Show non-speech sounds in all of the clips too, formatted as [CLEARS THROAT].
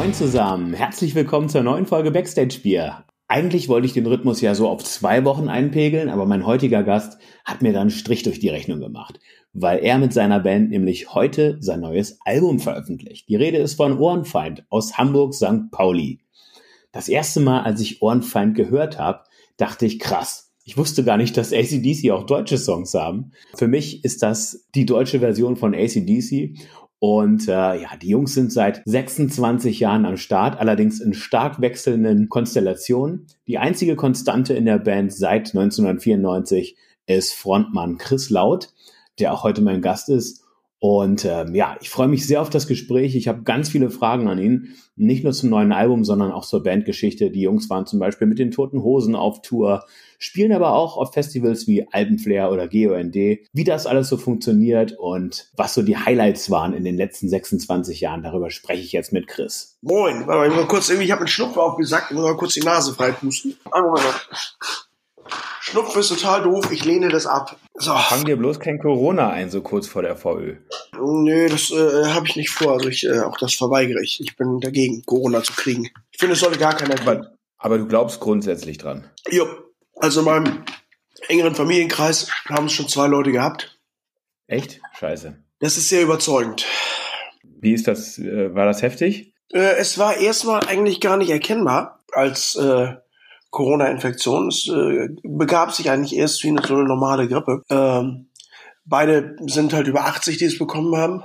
Moin zusammen, herzlich willkommen zur neuen Folge Backstage Bier. Eigentlich wollte ich den Rhythmus ja so auf zwei Wochen einpegeln, aber mein heutiger Gast hat mir dann einen Strich durch die Rechnung gemacht, weil er mit seiner Band nämlich heute sein neues Album veröffentlicht. Die Rede ist von Ohrenfeind aus Hamburg St. Pauli. Das erste Mal, als ich Ohrenfeind gehört habe, dachte ich krass. Ich wusste gar nicht, dass ACDC auch deutsche Songs haben. Für mich ist das die deutsche Version von ACDC und äh, ja, die Jungs sind seit 26 Jahren am Start, allerdings in stark wechselnden Konstellationen. Die einzige Konstante in der Band seit 1994 ist Frontmann Chris Laut, der auch heute mein Gast ist. Und ähm, ja, ich freue mich sehr auf das Gespräch. Ich habe ganz viele Fragen an ihn. Nicht nur zum neuen Album, sondern auch zur Bandgeschichte. Die Jungs waren zum Beispiel mit den Toten Hosen auf Tour, spielen aber auch auf Festivals wie Alpenflair oder GOND. Wie das alles so funktioniert und was so die Highlights waren in den letzten 26 Jahren, darüber spreche ich jetzt mit Chris. Moin, warte mal, ich mal kurz irgendwie, ich habe einen Schnupfen aufgesagt, ich muss mal kurz die Nase freipusten. Einen noch. Schnupfen ist total doof, ich lehne das ab. So. Fang dir bloß kein Corona ein, so kurz vor der VÖ. Nö, das äh, habe ich nicht vor. Also ich, äh, auch das verweigere ich. Ich bin dagegen, Corona zu kriegen. Ich finde, es sollte gar keiner kriegen. Aber, aber du glaubst grundsätzlich dran? Jo. Also in meinem engeren Familienkreis haben es schon zwei Leute gehabt. Echt? Scheiße. Das ist sehr überzeugend. Wie ist das? Äh, war das heftig? Äh, es war erstmal eigentlich gar nicht erkennbar als äh, Corona-Infektion. Es äh, begab sich eigentlich erst wie eine, so eine normale Grippe. Ähm, beide sind halt über 80, die es bekommen haben.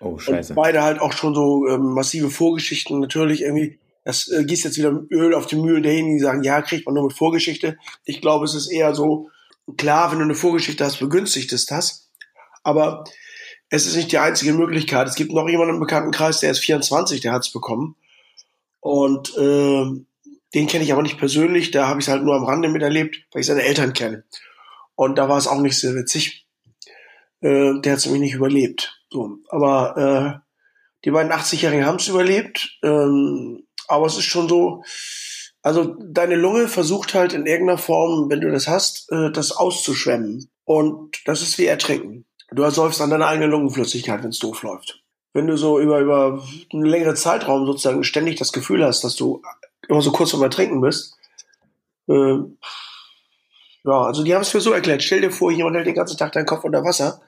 Oh, scheiße. Und beide halt auch schon so ähm, massive Vorgeschichten. Natürlich irgendwie, das äh, gießt jetzt wieder Öl auf die Mühlen derjenigen, die sagen, ja, kriegt man nur mit Vorgeschichte. Ich glaube, es ist eher so, klar, wenn du eine Vorgeschichte hast, begünstigt es das. Aber es ist nicht die einzige Möglichkeit. Es gibt noch jemanden im Bekanntenkreis, der ist 24, der hat es bekommen. Und äh, den kenne ich aber nicht persönlich, da habe ich es halt nur am Rande miterlebt, weil ich seine Eltern kenne. Und da war es auch nicht sehr witzig. Äh, der hat es nämlich nicht überlebt. So, aber äh, die beiden 80-Jährigen haben es überlebt. Ähm, aber es ist schon so, also deine Lunge versucht halt in irgendeiner Form, wenn du das hast, äh, das auszuschwemmen. Und das ist wie Ertrinken. Du ersäufst an deiner eigenen Lungenflüssigkeit, wenn es doof läuft. Wenn du so über, über einen längeren Zeitraum sozusagen ständig das Gefühl hast, dass du immer so kurz vorm Ertrinken bist. Äh, ja, also die haben es mir so erklärt. Stell dir vor, jemand hält den ganzen Tag deinen Kopf unter Wasser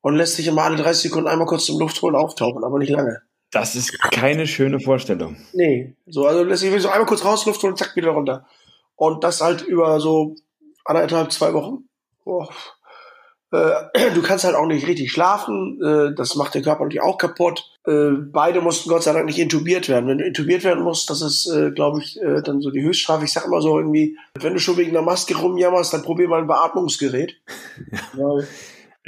und lässt sich immer alle 30 Sekunden einmal kurz zum Luft holen auftauchen, aber nicht lange. Das ist keine schöne Vorstellung. Nee, so, also lässt sich so einmal kurz raus, Luft holen und zack, wieder runter. Und das halt über so anderthalb, zwei Wochen. Boah. Äh, [CLEARS THROAT] du kannst halt auch nicht richtig schlafen, äh, das macht den Körper natürlich auch kaputt. Äh, beide mussten Gott sei Dank nicht intubiert werden. Wenn du intubiert werden musst, das ist, glaube ich, dann so die Höchststrafe. Ich sag immer so irgendwie, wenn du schon wegen einer Maske rumjammerst, dann probier mal ein Beatmungsgerät. [LAUGHS]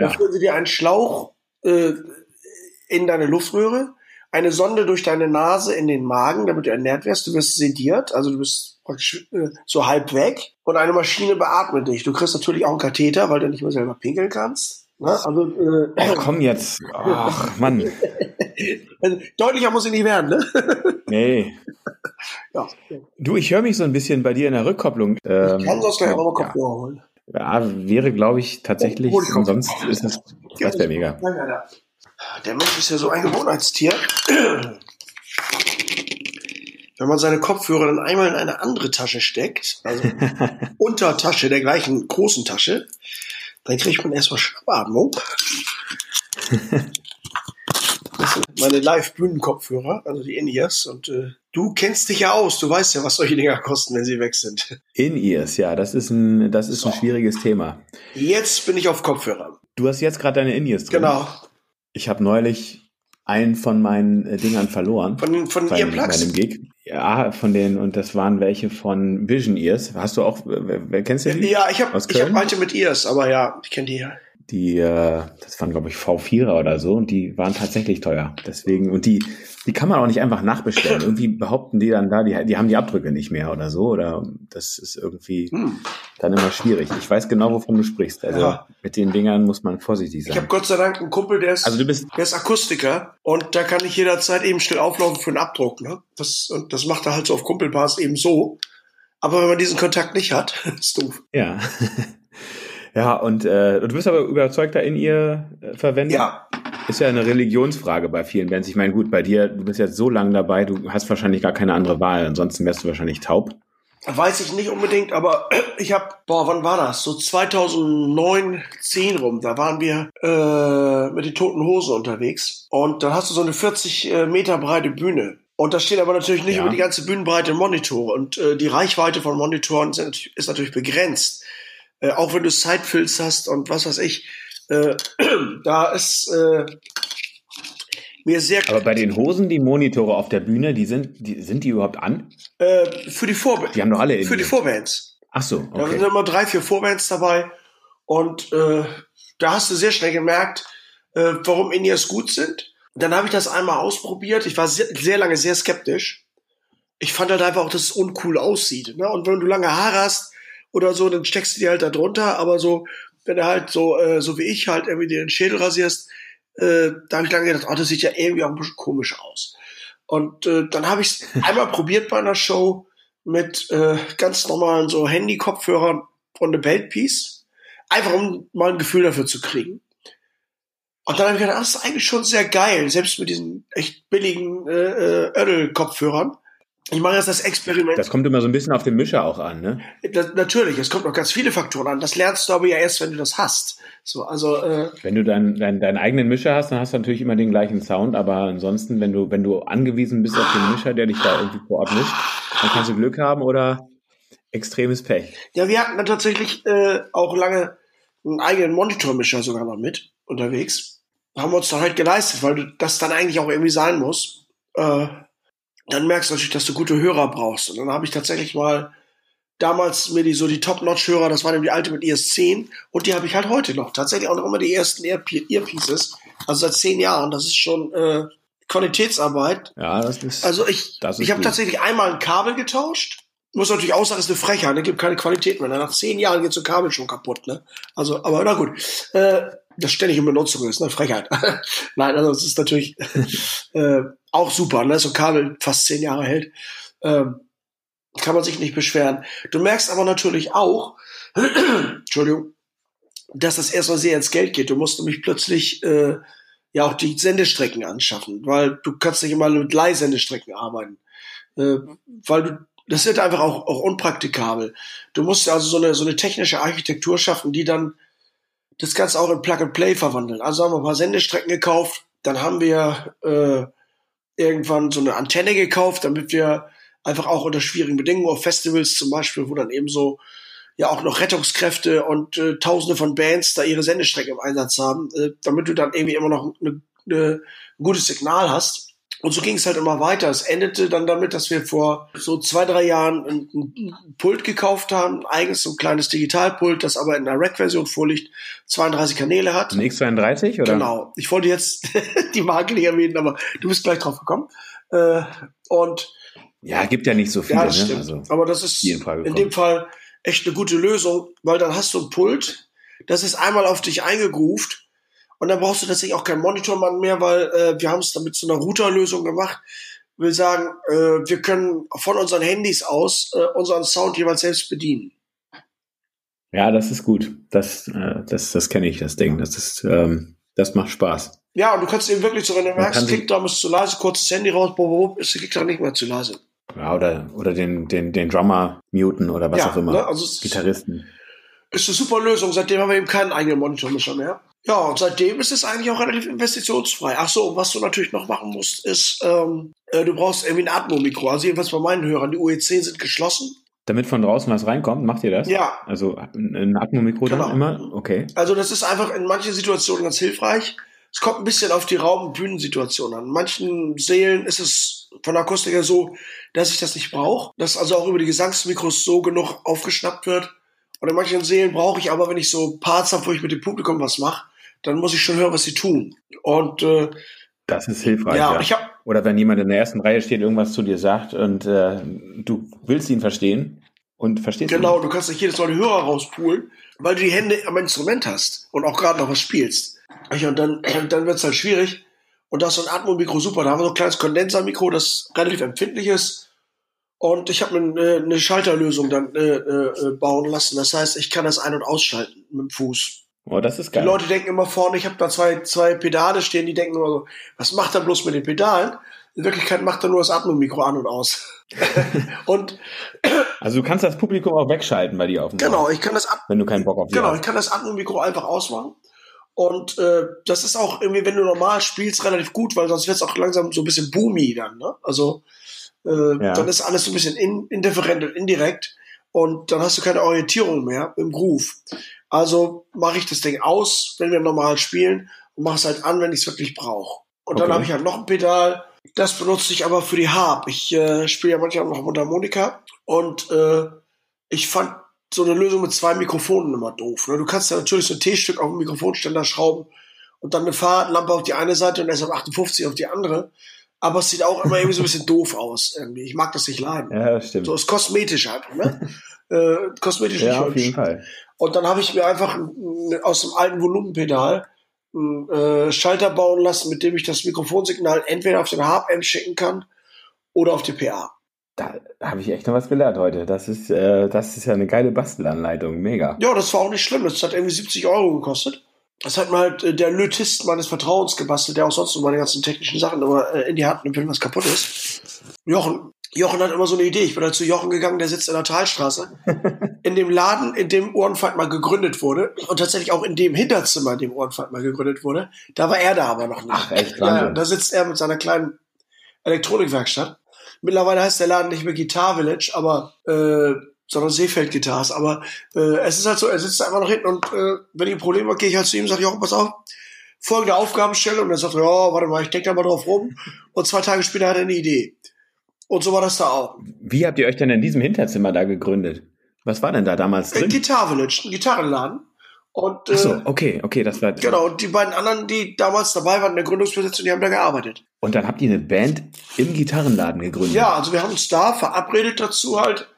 Ja. Dann führen sie dir einen Schlauch in deine Luftröhre, eine Sonde durch deine Nase in den Magen, damit du ernährt wirst. Du wirst sediert, also du bist praktisch äh, so halb weg und eine Maschine beatmet dich. Du kriegst natürlich auch einen Katheter, weil du nicht mehr selber pinkeln kannst. Ne? Also, äh, Ach, komm jetzt. Ach, Mann. [LAUGHS] also, deutlicher muss ich nicht werden, ne? [LAUGHS] nee. Ja. Du, ich höre mich so ein bisschen bei dir in der Rückkopplung. Ähm, ich kann sonst gleich auch mal Kopfhörer ja. holen. Ja, wäre, glaube ich, tatsächlich. Oh, sonst ist es. Das wäre mega. Der Mensch ist ja so ein Gewohnheitstier. Wenn man seine Kopfhörer dann einmal in eine andere Tasche steckt, also [LAUGHS] Untertasche der gleichen großen Tasche, dann kriegt man erstmal Schnappatmung. Das sind meine Live-Bühnen-Kopfhörer, also die In-Ears. Und äh, du kennst dich ja aus, du weißt ja, was solche Dinger kosten, wenn sie weg sind. In-Ears, ja, das ist ein, das ist so. ein schwieriges Thema. Jetzt bin ich auf Kopfhörer. Du hast jetzt gerade deine In-Ears drin. Genau. Ich habe neulich einen von meinen äh, Dingern verloren. Von, von bei, Earplugs? meinem Gig. Ja, von denen, und das waren welche von Vision Ears. Hast du auch, wer, kennst du die? Ja, ich habe ich hab manche mit Ears, aber ja, ich kenne die ja die, äh, das waren glaube ich V4er oder so und die waren tatsächlich teuer. Deswegen, und die, die kann man auch nicht einfach nachbestellen. Irgendwie behaupten die dann da, die, die haben die Abdrücke nicht mehr oder so. Oder das ist irgendwie hm. dann immer schwierig. Ich weiß genau, wovon du sprichst. Also ja. mit den Dingern muss man vorsichtig sein. Ich habe Gott sei Dank einen Kumpel, der ist, also du bist, der ist Akustiker und da kann ich jederzeit eben schnell auflaufen für einen Abdruck. Ne? Das, und das macht er halt so auf Kumpelpass eben so. Aber wenn man diesen Kontakt nicht hat, [LAUGHS] ist doof. Ja. Ja, und äh, du bist aber überzeugter in ihr äh, Verwendung? Ja. ist ja eine Religionsfrage bei vielen Bands. Ich meine, gut, bei dir, du bist jetzt so lange dabei, du hast wahrscheinlich gar keine andere Wahl. Ansonsten wärst du wahrscheinlich taub. Weiß ich nicht unbedingt, aber [CLEARS THROAT] ich habe, boah, wann war das? So 2009, 10 rum, da waren wir äh, mit den Toten Hosen unterwegs. Und dann hast du so eine 40 äh, Meter breite Bühne. Und da steht aber natürlich nicht ja. über die ganze Bühnenbreite Monitore. Und äh, die Reichweite von Monitoren sind, ist natürlich begrenzt. Äh, auch wenn du Sidefills hast und was weiß ich. Äh, [CLEARS THROAT] da ist äh, mir sehr Aber bei den Hosen, die Monitore auf der Bühne, die sind, die, sind die überhaupt an? Äh, für die Vorbands. Die haben doch alle Für die Vorbands. Ach so, okay. Da sind immer drei, vier Vorbands dabei. Und äh, da hast du sehr schnell gemerkt, warum Indias gut sind. Dann habe ich das einmal ausprobiert. Ich war sehr, sehr lange sehr skeptisch. Ich fand halt einfach auch, dass es uncool aussieht. Ne? Und wenn du lange Haare hast oder so, dann steckst du die halt da drunter. Aber so, wenn du halt so, äh, so wie ich halt irgendwie dir den Schädel rasierst, äh, da habe ich lange gedacht, oh, das sieht ja irgendwie auch ein bisschen komisch aus. Und äh, dann habe ich es [LAUGHS] einmal probiert bei einer Show mit äh, ganz normalen so Handy-Kopfhörern von The Belt Piece. Einfach um mal ein Gefühl dafür zu kriegen. Und dann habe ich gedacht, das ist eigentlich schon sehr geil, selbst mit diesen echt billigen äh, äh, Ödel-Kopfhörern. Ich mache jetzt das Experiment. Das kommt immer so ein bisschen auf den Mischer auch an, ne? Das, natürlich, es kommt noch ganz viele Faktoren an. Das lernst du aber ja erst, wenn du das hast. So, also äh, wenn du deinen dein, deinen eigenen Mischer hast, dann hast du natürlich immer den gleichen Sound. Aber ansonsten, wenn du wenn du angewiesen bist auf den Mischer, der dich da irgendwie vor Ort mischt, dann kannst du Glück haben oder extremes Pech. Ja, wir hatten dann tatsächlich äh, auch lange einen eigenen Monitormischer sogar noch mit unterwegs. Haben wir uns dann halt geleistet, weil das dann eigentlich auch irgendwie sein muss. Äh, dann merkst du natürlich, dass du gute Hörer brauchst. Und dann habe ich tatsächlich mal damals mir die so die Top-Notch-Hörer, das waren eben die alte mit ES10 und die habe ich halt heute noch. Tatsächlich auch noch immer die ersten Earpieces. Also seit zehn Jahren. Das ist schon äh, Qualitätsarbeit. Ja, das ist. Also ich, ich habe tatsächlich einmal ein Kabel getauscht. Muss natürlich auch sagen, ist eine Frechheit, ne? gibt keine Qualität mehr. Nach zehn Jahren geht so ein Kabel schon kaputt, ne? Also, aber na gut. Äh, das ständig in Benutzung ist, ne? Frechheit. [LAUGHS] Nein, also es ist natürlich [LAUGHS] äh, auch super, ne? So ein Kabel fast zehn Jahre hält. Ähm, kann man sich nicht beschweren. Du merkst aber natürlich auch, [CLEARS THROAT] Entschuldigung, dass das erstmal sehr ins Geld geht. Du musst nämlich plötzlich äh, ja auch die Sendestrecken anschaffen, weil du kannst nicht immer mit Leihsendestrecken arbeiten. Äh, weil du das wird einfach auch, auch unpraktikabel. Du musst also so eine, so eine technische Architektur schaffen, die dann das Ganze auch in Plug and Play verwandeln. Also haben wir ein paar Sendestrecken gekauft, dann haben wir äh, irgendwann so eine Antenne gekauft, damit wir einfach auch unter schwierigen Bedingungen auf Festivals zum Beispiel, wo dann eben so ja auch noch Rettungskräfte und äh, Tausende von Bands da ihre Sendestrecke im Einsatz haben, äh, damit du dann irgendwie immer noch eine, ein gutes Signal hast. Und so ging es halt immer weiter. Es endete dann damit, dass wir vor so zwei, drei Jahren ein, ein Pult gekauft haben, ein eigenes so ein kleines Digitalpult, das aber in einer Rack-Version vorliegt, 32 Kanäle hat. Ein X32, oder? Genau. Ich wollte jetzt [LAUGHS] die Marke nicht erwähnen, aber du bist gleich drauf gekommen. Äh, und ja, gibt ja nicht so viele. Ja, das ne? stimmt. Ne? Also aber das ist in dem Fall echt eine gute Lösung, weil dann hast du ein Pult, das ist einmal auf dich eingegroovt und dann brauchst du tatsächlich auch keinen Monitormann mehr, weil äh, wir haben es damit zu einer Routerlösung gemacht. Will sagen, äh, wir können von unseren Handys aus äh, unseren Sound jeweils selbst bedienen. Ja, das ist gut. Das, äh, das, das kenne ich, das Ding. Das ist, ähm, das macht Spaß. Ja, und du kannst eben wirklich so, wenn du merkst, Kickdrum ist zu leise, kurzes Handy raus, bob, bob, ist der Kickdrum nicht mehr zu leise. Ja, oder, oder den, den, den Drummer muten oder was ja, auch immer. Ne, also Gitarristen. Ist eine super Lösung. Seitdem haben wir eben keinen eigenen Monitormischer mehr. Ja, und seitdem ist es eigentlich auch relativ investitionsfrei. Ach so, was du natürlich noch machen musst, ist, ähm, äh, du brauchst irgendwie ein Atmo-Mikro. Also jedenfalls bei meinen Hörern, die UE10 sind geschlossen. Damit von draußen was reinkommt, macht ihr das? Ja. Also ein Atmo-Mikro genau. dann immer? Okay. Also das ist einfach in manchen Situationen ganz hilfreich. Es kommt ein bisschen auf die Raum- und Bühnensituation an. In manchen Seelen ist es von der Akustik her so, dass ich das nicht brauche. Dass also auch über die Gesangsmikros so genug aufgeschnappt wird. Und in manchen Seelen brauche ich aber, wenn ich so Parts habe, wo ich mit dem Publikum was mache, dann muss ich schon hören, was sie tun. Und äh, das ist hilfreich. Ja, ja. Ich hab, Oder wenn jemand in der ersten Reihe steht, irgendwas zu dir sagt und äh, du willst ihn verstehen und verstehst ihn. Genau, du kannst nicht jedes Mal den Hörer rauspulen, weil du die Hände am Instrument hast und auch gerade noch was spielst. Und dann, [CLEARS THROAT] dann wird es halt schwierig. Und das ist so ein Atmo-Mikro super. Da haben wir so ein kleines Kondensermikro, das relativ empfindlich ist. Und ich habe eine, eine Schalterlösung dann äh, äh, bauen lassen. Das heißt, ich kann das ein- und ausschalten mit dem Fuß. Oh, das ist geil. Die Leute denken immer vorne, ich habe da zwei, zwei Pedale stehen, die denken immer so, was macht er bloß mit den Pedalen? In Wirklichkeit macht er nur das Atmung-Mikro an und aus. [LAUGHS] und [CLEARS THROAT] also du kannst das Publikum auch wegschalten bei dir auf dem Genau, ich kann das wenn du keinen Bock auf Genau, hast. ich kann das Atmung-Mikro einfach ausmachen. Und äh, das ist auch irgendwie, wenn du normal spielst, relativ gut, weil sonst wird es auch langsam so ein bisschen boomy dann. Ne? Also äh, Ja. dann ist alles so ein bisschen in, indifferent und indirekt und dann hast du keine Orientierung mehr im Groove. Also mache ich das Ding aus, wenn wir normal spielen und mache es halt an, wenn ich es wirklich brauche. Und dann Okay. habe ich halt noch ein Pedal, das benutze ich aber für die Harp. Ich äh, spiele ja manchmal noch Mundharmonika und äh, ich fand so eine Lösung mit zwei Mikrofonen immer doof. Ne? Du kannst ja natürlich so ein T-Stück auf den Mikrofonständer schrauben und dann eine Fahrradlampe auf die eine Seite und SM58 auf die andere. Aber es sieht auch immer irgendwie so ein bisschen doof aus. Irgendwie. Ich mag das nicht leiden. Ja, das stimmt. So ist kosmetisch einfach, ne? [LAUGHS] äh, kosmetisch nicht ja, auf hübsch. jeden Fall. Und dann habe ich mir einfach ein- ein- aus dem alten Volumenpedal einen äh, Schalter bauen lassen, mit dem ich das Mikrofonsignal entweder auf den Harp-Amp schicken kann oder auf die PA. Da habe ich echt noch was gelernt heute. Das ist, äh, das ist ja eine geile Bastelanleitung. Mega. Ja, das war auch nicht schlimm. Das hat irgendwie 70 Euro gekostet. Das hat mir halt äh, der Lötist meines Vertrauens gebastelt, der auch sonst nur meine ganzen technischen Sachen immer äh, in die Hand nimmt, wenn was kaputt ist. Jochen, Jochen hat immer so eine Idee. Ich bin halt zu Jochen gegangen, der sitzt in der Talstraße. [LAUGHS] In dem Laden, in dem Ohrenfeind mal gegründet wurde und tatsächlich auch in dem Hinterzimmer, in dem Ohrenfeind mal gegründet wurde, da war er da aber noch nicht. Ach, echt? Ja, da sitzt er mit seiner kleinen Elektronikwerkstatt. Mittlerweile heißt der Laden nicht mehr Guitar Village, aber äh, sondern Seefeld Guitars. Aber äh, es ist halt so, er sitzt da einfach noch hinten und äh, wenn ich ein Problem habe, gehe ich halt zu ihm und sage, Jochen, pass auf, folgende Aufgabenstellung. Und er sagt, ja, warte mal, ich denke da mal drauf rum. Und zwei Tage später hat er eine Idee. Und so war das da auch. Wie habt ihr euch denn in diesem Hinterzimmer da gegründet? Was war denn da damals Ein drin? Guitar Village, ein Gitarrenladen. Und äh, Ach so, okay, okay, das war. genau, und die beiden anderen, die damals dabei waren in der Gründungsbesetzung, die haben da gearbeitet. Und dann habt ihr eine Band im Gitarrenladen gegründet. Ja, also wir haben uns da verabredet dazu halt.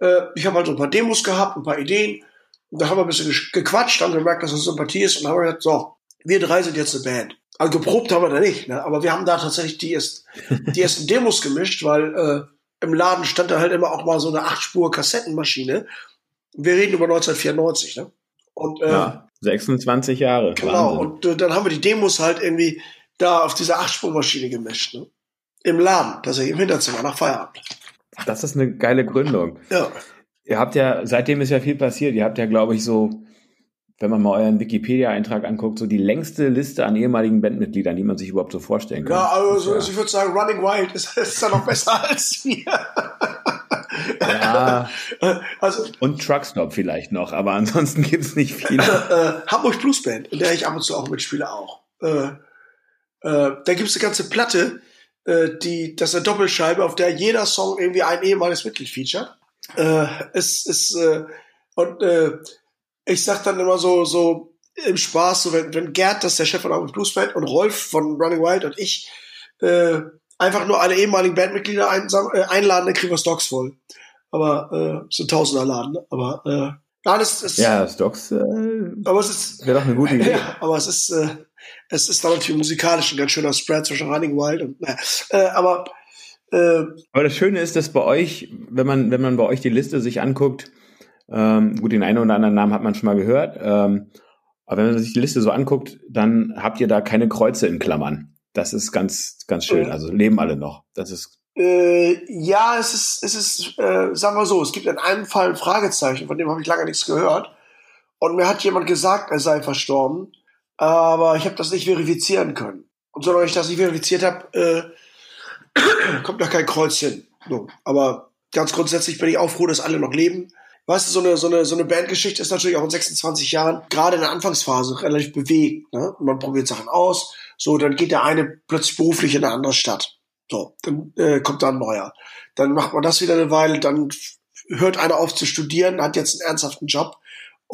Äh, ich habe halt so ein paar Demos gehabt, ein paar Ideen. Und da haben wir ein bisschen gequatscht, haben gemerkt, dass das Sympathie ist und haben gesagt, so, wir drei sind jetzt eine Band. Also geprobt haben wir da nicht, ne? aber wir haben da tatsächlich die, erst, die ersten [LAUGHS] Demos gemischt, weil äh, im Laden stand da halt immer auch mal so eine 8-Spur-Kassettenmaschine. Wir reden über 1994, ne? Und äh, Ja, 26 Jahre. Genau, Wahnsinn. und äh, dann haben wir die Demos halt irgendwie da auf dieser Achtspurmaschine gemischt. Ne? Im Laden, tatsächlich im Hinterzimmer, nach Feierabend. Das ist eine geile Gründung. Ja, Ihr habt ja, seitdem ist ja viel passiert. Ihr habt ja, glaube ich, so, wenn man mal euren Wikipedia-Eintrag anguckt, so die längste Liste an ehemaligen Bandmitgliedern, die man sich überhaupt so vorstellen kann. ja also Das ich würde sagen, Running Wild ist, [LAUGHS] ist da noch besser als wir. ja, [LAUGHS] Also und Truckstop vielleicht noch, aber ansonsten gibt's nicht viele. [LAUGHS] äh, Hamburg Blues Band, in der ich ab und zu auch mitspiele auch. Äh, äh, da gibt's eine ganze Platte, äh, die, das ist eine Doppelscheibe, auf der jeder Song irgendwie ein ehemaliges Mitglied featuret. Äh, es ist äh, und äh, ich sag dann immer so so im Spaß, so wenn, wenn Gerd, das ist der Chef von Hamburg Blues Band und Rolf von Running Wild und ich äh, einfach nur alle ehemaligen Bandmitglieder einsam, äh, einladen, dann kriegen wir Stocks voll. Aber äh, so ein Tausenderladen. ne? Aber äh, nein, es ist Ja, Stocks äh, aber es ist wäre doch eine gute [LAUGHS] Idee. ja, aber es ist, äh, es ist dann natürlich musikalisch ein ganz schöner Spread zwischen Running Wild und, naja, äh, aber, äh, Aber das Schöne ist, dass bei euch, wenn man, wenn man bei euch die Liste sich anguckt, ähm, gut, den einen oder anderen Namen hat man schon mal gehört, ähm, aber wenn man sich die Liste so anguckt, dann habt ihr da keine Kreuze in Klammern. Das ist ganz, ganz schön. Also leben alle noch. Das ist, äh, ja, es ist, es ist, äh, sagen wir so, es gibt in einem Fall ein Fragezeichen, von dem habe ich lange nichts gehört. Und mir hat jemand gesagt, er sei verstorben, aber ich habe das nicht verifizieren können. Und solange ich das nicht verifiziert habe, äh, [CLEARS THROAT] kommt da kein Kreuz hin. So. Aber ganz grundsätzlich bin ich auch froh, dass alle noch leben. Weißt du, so eine, so eine, so eine Bandgeschichte ist natürlich auch in 26 Jahren, gerade in der Anfangsphase, relativ bewegt. Ne? Man probiert Sachen aus. So, dann geht der eine plötzlich beruflich in eine andere Stadt. So, dann äh, kommt da ein neuer. Dann macht man das wieder eine Weile, dann hört einer auf zu studieren, hat jetzt einen ernsthaften Job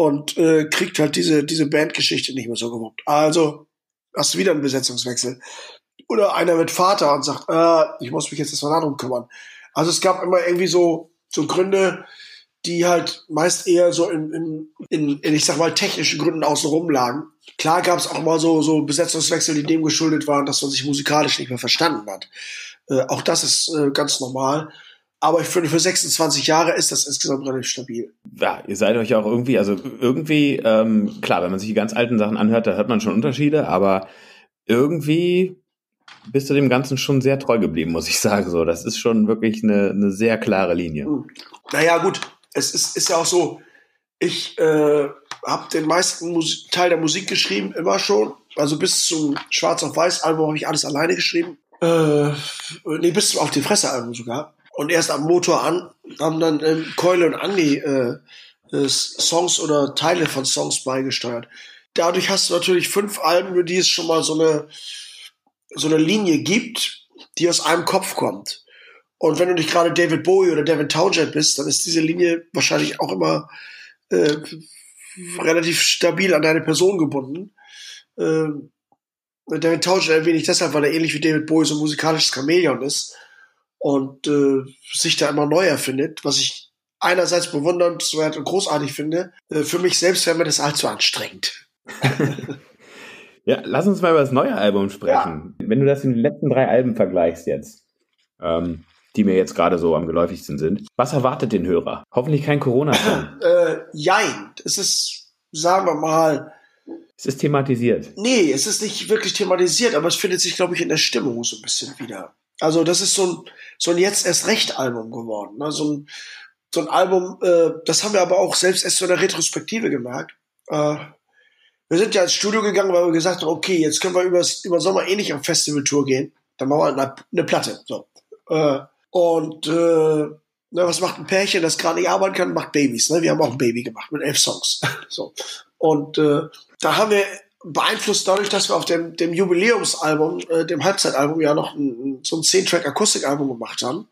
und äh, kriegt halt diese, diese Bandgeschichte nicht mehr so gewuppt. Also hast du wieder einen Besetzungswechsel. Oder einer wird Vater und sagt, äh, ich muss mich jetzt erstmal darum kümmern. Also es gab immer irgendwie so, so Gründe, die halt meist eher so in, in, in, in ich sag mal, technischen Gründen außenrum lagen. Klar gab es auch mal so, so Besetzungswechsel, die dem geschuldet waren, dass man sich musikalisch nicht mehr verstanden hat. Äh, auch das ist äh, ganz normal. Aber ich finde, für 26 Jahre ist das insgesamt relativ stabil. Ja, ihr seid euch auch irgendwie, also irgendwie, ähm, klar, wenn man sich die ganz alten Sachen anhört, da hört man schon Unterschiede, aber irgendwie bist du dem Ganzen schon sehr treu geblieben, muss ich sagen. So, das ist schon wirklich eine, eine sehr klare Linie. Hm. Naja, gut, es ist, ist ja auch so, ich äh, habe den meisten Mus Teil der Musik geschrieben, immer schon. Also bis zum Schwarz auf Weiß Album habe ich alles alleine geschrieben. Äh, nee, bis zum Auf die Fresse Album sogar. Und erst am Motor an haben dann ähm, Keule und Andi äh, äh, Songs oder Teile von Songs beigesteuert. Dadurch hast du natürlich fünf Alben, für die es schon mal so eine, so eine Linie gibt, die aus einem Kopf kommt. Und wenn du nicht gerade David Bowie oder Devin Townsend bist, dann ist diese Linie wahrscheinlich auch immer äh, relativ stabil an deine Person gebunden. Äh, David Townsend erwähne ich deshalb, weil er ähnlich wie David Bowie so ein musikalisches Chamäleon ist und äh, sich da immer neu erfindet, was ich einerseits bewundernswert und großartig finde. Äh, für mich selbst wäre mir das allzu anstrengend. [LAUGHS] ja, lass uns mal über das neue Album sprechen. Ja. Wenn du das in den letzten drei Alben vergleichst jetzt, ähm, die mir jetzt gerade so am geläufigsten sind, was erwartet den Hörer? Hoffentlich kein Corona-Song. [LAUGHS] äh, jein. Es ist, sagen wir mal, es ist thematisiert. Nee, es ist nicht wirklich thematisiert, aber es findet sich, glaube ich, in der Stimmung so ein bisschen wieder. Also das ist so ein, so ein jetzt erst recht Album geworden. Ne? So, ein, so ein Album, äh, das haben wir aber auch selbst erst so in der Retrospektive gemerkt. Äh, wir sind ja ins Studio gegangen, weil wir gesagt haben, okay, jetzt können wir übers, über Sommer eh nicht auf Festivaltour gehen. Dann machen wir halt eine, eine Platte. So. Äh, und äh, na, was macht ein Pärchen, das gerade nicht arbeiten kann, macht Babys. Ne? Wir haben auch ein Baby gemacht mit elf Songs. [LAUGHS] so. Und äh, da haben wir beeinflusst dadurch, dass wir auf dem, dem Jubiläumsalbum, äh, dem Halbzeitalbum ja noch ein, so ein 10-Track-Akustikalbum gemacht haben,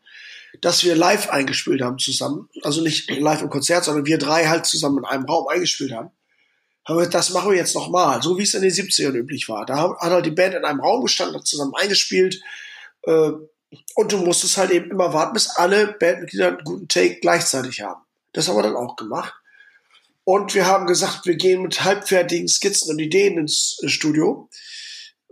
dass wir live eingespielt haben zusammen. Also nicht live im Konzert, sondern wir drei halt zusammen in einem Raum eingespielt haben. Aber das machen wir jetzt nochmal, so wie es in den 70ern üblich war. Da hat halt die Band in einem Raum gestanden, hat zusammen eingespielt. Äh, und du musstest halt eben immer warten, bis alle Bandmitglieder einen guten Take gleichzeitig haben. Das haben wir dann auch gemacht. Und wir haben gesagt, wir gehen mit halbfertigen Skizzen und Ideen ins äh, Studio.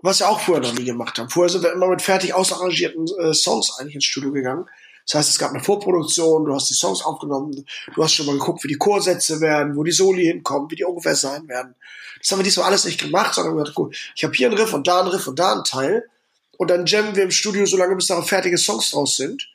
Was wir auch vorher noch nie gemacht haben. Vorher sind wir immer mit fertig ausarrangierten äh, Songs eigentlich ins Studio gegangen. Das heißt, es gab eine Vorproduktion, du hast die Songs aufgenommen, du hast schon mal geguckt, wie die Chorsätze werden, wo die Soli hinkommen, wie die ungefähr sein werden. Das haben wir diesmal alles nicht gemacht, sondern wir haben gesagt, gut, ich habe hier einen Riff und da einen Riff und da einen Teil. Und dann jammen wir im Studio so lange, bis da fertige Songs draus sind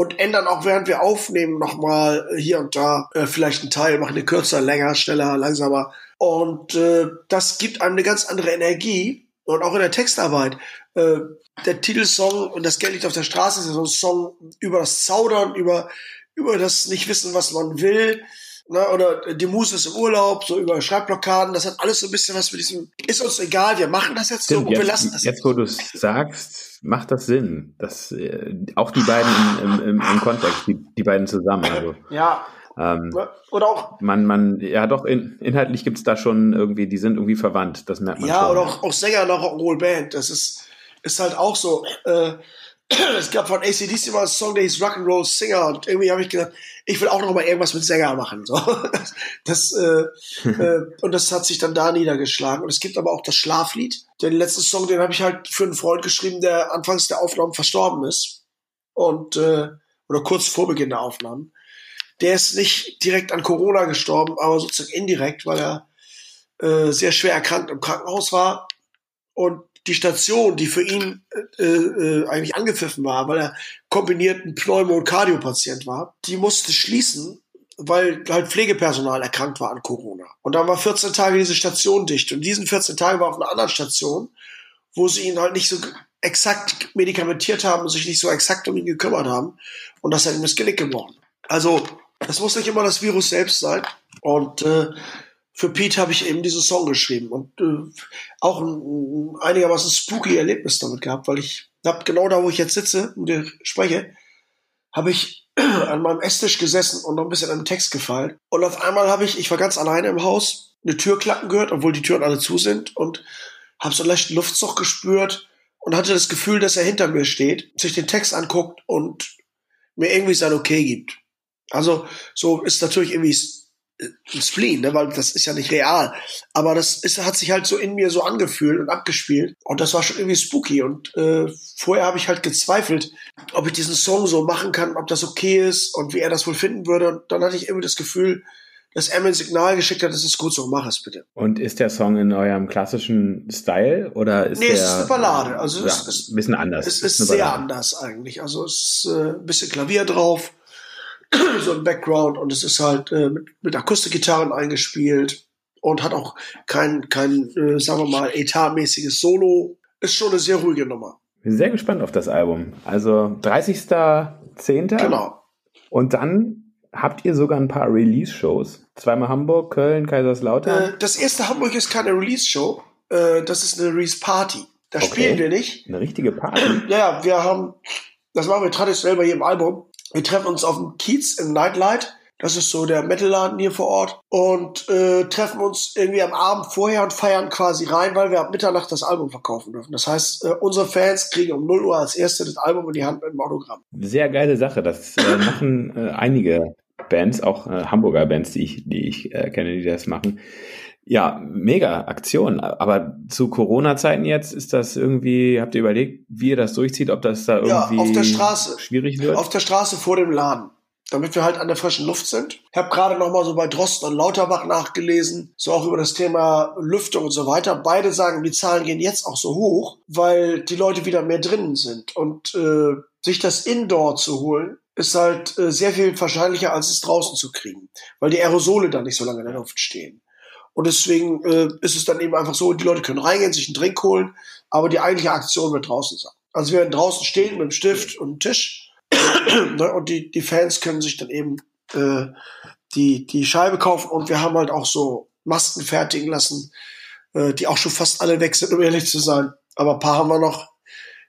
und ändern auch während wir aufnehmen nochmal hier und da äh, vielleicht einen Teil, machen den kürzer, länger, schneller, langsamer. Und äh, das gibt einem eine ganz andere Energie und auch in der Textarbeit. Äh, der Titelsong und das Geld liegt auf der Straße ist ja so ein Song über das Zaudern, über, über das Nicht-Wissen, was man will. Ne, oder die Muse ist im Urlaub, so über Schreibblockaden, das hat alles so ein bisschen was mit diesem, ist uns egal, wir machen das jetzt Stimmt, so und jetzt, wir lassen das. Jetzt, wo du es sagst, macht das Sinn. Das, äh, auch die beiden im, im, im Kontext, die, die beiden zusammen. Also, ja. Ähm, oder auch. Man, man, ja doch, in, inhaltlich gibt's da schon irgendwie, die sind irgendwie verwandt, das merkt man ja, schon. oder auch, auch Sänger einer Rock'n'Roll Band, das ist, ist halt auch so. Äh, es gab von ACDC mal einen Song, der hieß Rock'n'Roll Singer und irgendwie habe ich gedacht, ich will auch noch mal irgendwas mit Sänger machen. So. [LAUGHS] Das, äh, [LAUGHS] äh, und das hat sich dann da niedergeschlagen. Und es gibt aber auch das Schlaflied. Den letzten Song, den habe ich halt für einen Freund geschrieben, der anfangs der Aufnahmen verstorben ist. Und äh, oder kurz vor Beginn der Aufnahmen. Der ist nicht direkt an Corona gestorben, aber sozusagen indirekt, weil er äh, sehr schwer erkrankt im Krankenhaus war und die Station, die für ihn äh, äh, eigentlich angepfiffen war, weil er kombinierten Pneumo- und Kardiopatient war, die musste schließen, weil halt Pflegepersonal erkrankt war an Corona. Und dann war 14 Tage diese Station dicht. Und diesen 14 Tagen war auf einer anderen Station, wo sie ihn halt nicht so exakt medikamentiert haben und sich nicht so exakt um ihn gekümmert haben. Und das hat ihm das Genick gebrochen. Also, das muss nicht immer das Virus selbst sein. Und äh, für Pete habe ich eben diesen Song geschrieben und äh, auch ein, ein einigermaßen spooky Erlebnis damit gehabt, weil ich habe genau da, wo ich jetzt sitze und dir spreche, habe ich [CLEARS THROAT] an meinem Esstisch gesessen und noch ein bisschen an den Text gefallen. Und auf einmal habe ich, ich war ganz alleine im Haus, eine Tür klappen gehört, obwohl die Türen alle zu sind und habe so einen leichten Luftzug gespürt und hatte das Gefühl, dass er hinter mir steht, sich den Text anguckt und mir irgendwie sein Okay gibt. Also so ist natürlich irgendwie ein Spleen, ne, weil das ist ja nicht real. Aber das ist, hat sich halt so in mir so angefühlt und abgespielt. Und das war schon irgendwie spooky. Und äh, vorher habe ich halt gezweifelt, ob ich diesen Song so machen kann, ob das okay ist und wie er das wohl finden würde. Und dann hatte ich irgendwie das Gefühl, dass er mir ein Signal geschickt hat, das ist gut so, mach es bitte. Und ist der Song in eurem klassischen Style oder ist nee, der? es ist eine Ballade. Also ja, es ist ein bisschen anders. Es ist eine sehr anders eigentlich. Also es ist äh, ein bisschen Klavier drauf, [CLEARS THROAT] so ein Background und es ist halt äh, mit, mit Akustikgitarren eingespielt und hat auch kein, kein äh, sagen wir mal, etatmäßiges Solo. Ist schon eine sehr ruhige Nummer. Bin sehr gespannt auf das Album. Also 30.10. Genau. Und dann habt ihr sogar ein paar Release-Shows. Zweimal Hamburg, Köln, Kaiserslautern. Äh, das erste Hamburg ist keine Release-Show. Äh, das ist eine Release-Party. Da Okay. spielen wir nicht. Eine richtige Party. [CLEARS THROAT] Ja, wir haben, das machen wir traditionell bei jedem Album. Wir treffen uns auf dem Kiez im Nightlight. Das ist so der Metalladen hier vor Ort. Und äh, treffen uns irgendwie am Abend vorher und feiern quasi rein, weil wir ab Mitternacht das Album verkaufen dürfen. Das heißt, äh, unsere Fans kriegen um 0 Uhr als erste das Album in die Hand mit dem Autogramm. Sehr geile Sache. Das äh, [LAUGHS] machen äh, einige Bands, auch äh, Hamburger Bands, die ich, die ich äh, kenne, die das machen. Ja, mega Aktion. Aber zu Corona-Zeiten jetzt ist das irgendwie, habt ihr überlegt, wie ihr das durchzieht, ob das da Ja, irgendwie auf der Straße. schwierig wird? Auf der Straße vor dem Laden. Damit wir halt an der frischen Luft sind. Ich habe gerade noch mal so bei Drosten und Lauterbach nachgelesen, so auch über das Thema Lüftung und so weiter. Beide sagen, die Zahlen gehen jetzt auch so hoch, weil die Leute wieder mehr drinnen sind. Und äh, sich das Indoor zu holen, ist halt äh, sehr viel wahrscheinlicher, als es draußen zu kriegen. Weil die Aerosole da nicht so lange in der Luft stehen. Und deswegen äh, ist es dann eben einfach so, die Leute können reingehen, sich einen Drink holen, aber die eigentliche Aktion wird draußen sein. Also wir werden draußen stehen mit einem Stift und einem Tisch [CLEARS THROAT] ne, und die, die Fans können sich dann eben äh, die, die Scheibe kaufen und wir haben halt auch so Masken fertigen lassen, äh, die auch schon fast alle weg sind, um ehrlich zu sein. Aber ein paar haben wir noch,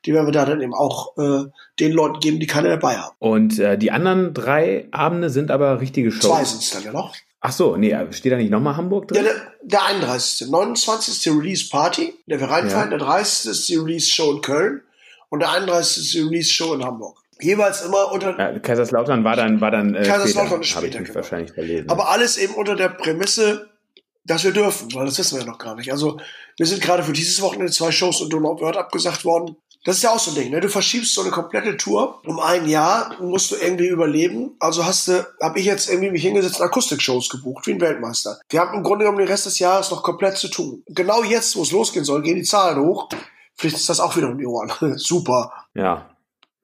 die werden wir da dann eben auch äh, den Leuten geben, die keine dabei haben. Und äh, die anderen drei Abende sind aber richtige Shows. Zwei sind es dann ja noch. Ach so, nee, steht da nicht nochmal Hamburg Ja, drin? der, der 31. 29. ist die Release Party, in der wir reinfallen. Ja. Der 30. ist die Release Show in Köln und der 31. ist die Release Show in Hamburg. Jeweils immer unter, Ja, Kaiserslautern war dann, war dann äh, Kaiserslautern später, ich später, mich genau. wahrscheinlich verlesen. aber alles eben unter der Prämisse, dass wir dürfen, weil das wissen wir ja noch gar nicht. Also wir sind gerade für dieses Wochenende zwei Shows in Donauwörth abgesagt worden. Das ist ja auch so ein Ding, ne? Du verschiebst so eine komplette Tour um ein Jahr, musst du irgendwie überleben. Also hast du, habe ich jetzt irgendwie mich hingesetzt und Akustikshows gebucht, wie ein Weltmeister. Wir haben im Grunde genommen den Rest des Jahres noch komplett zu tun. Genau jetzt, wo es losgehen soll, gehen die Zahlen hoch. Vielleicht ist das auch wieder um die Ohren. [LAUGHS] Super. Ja.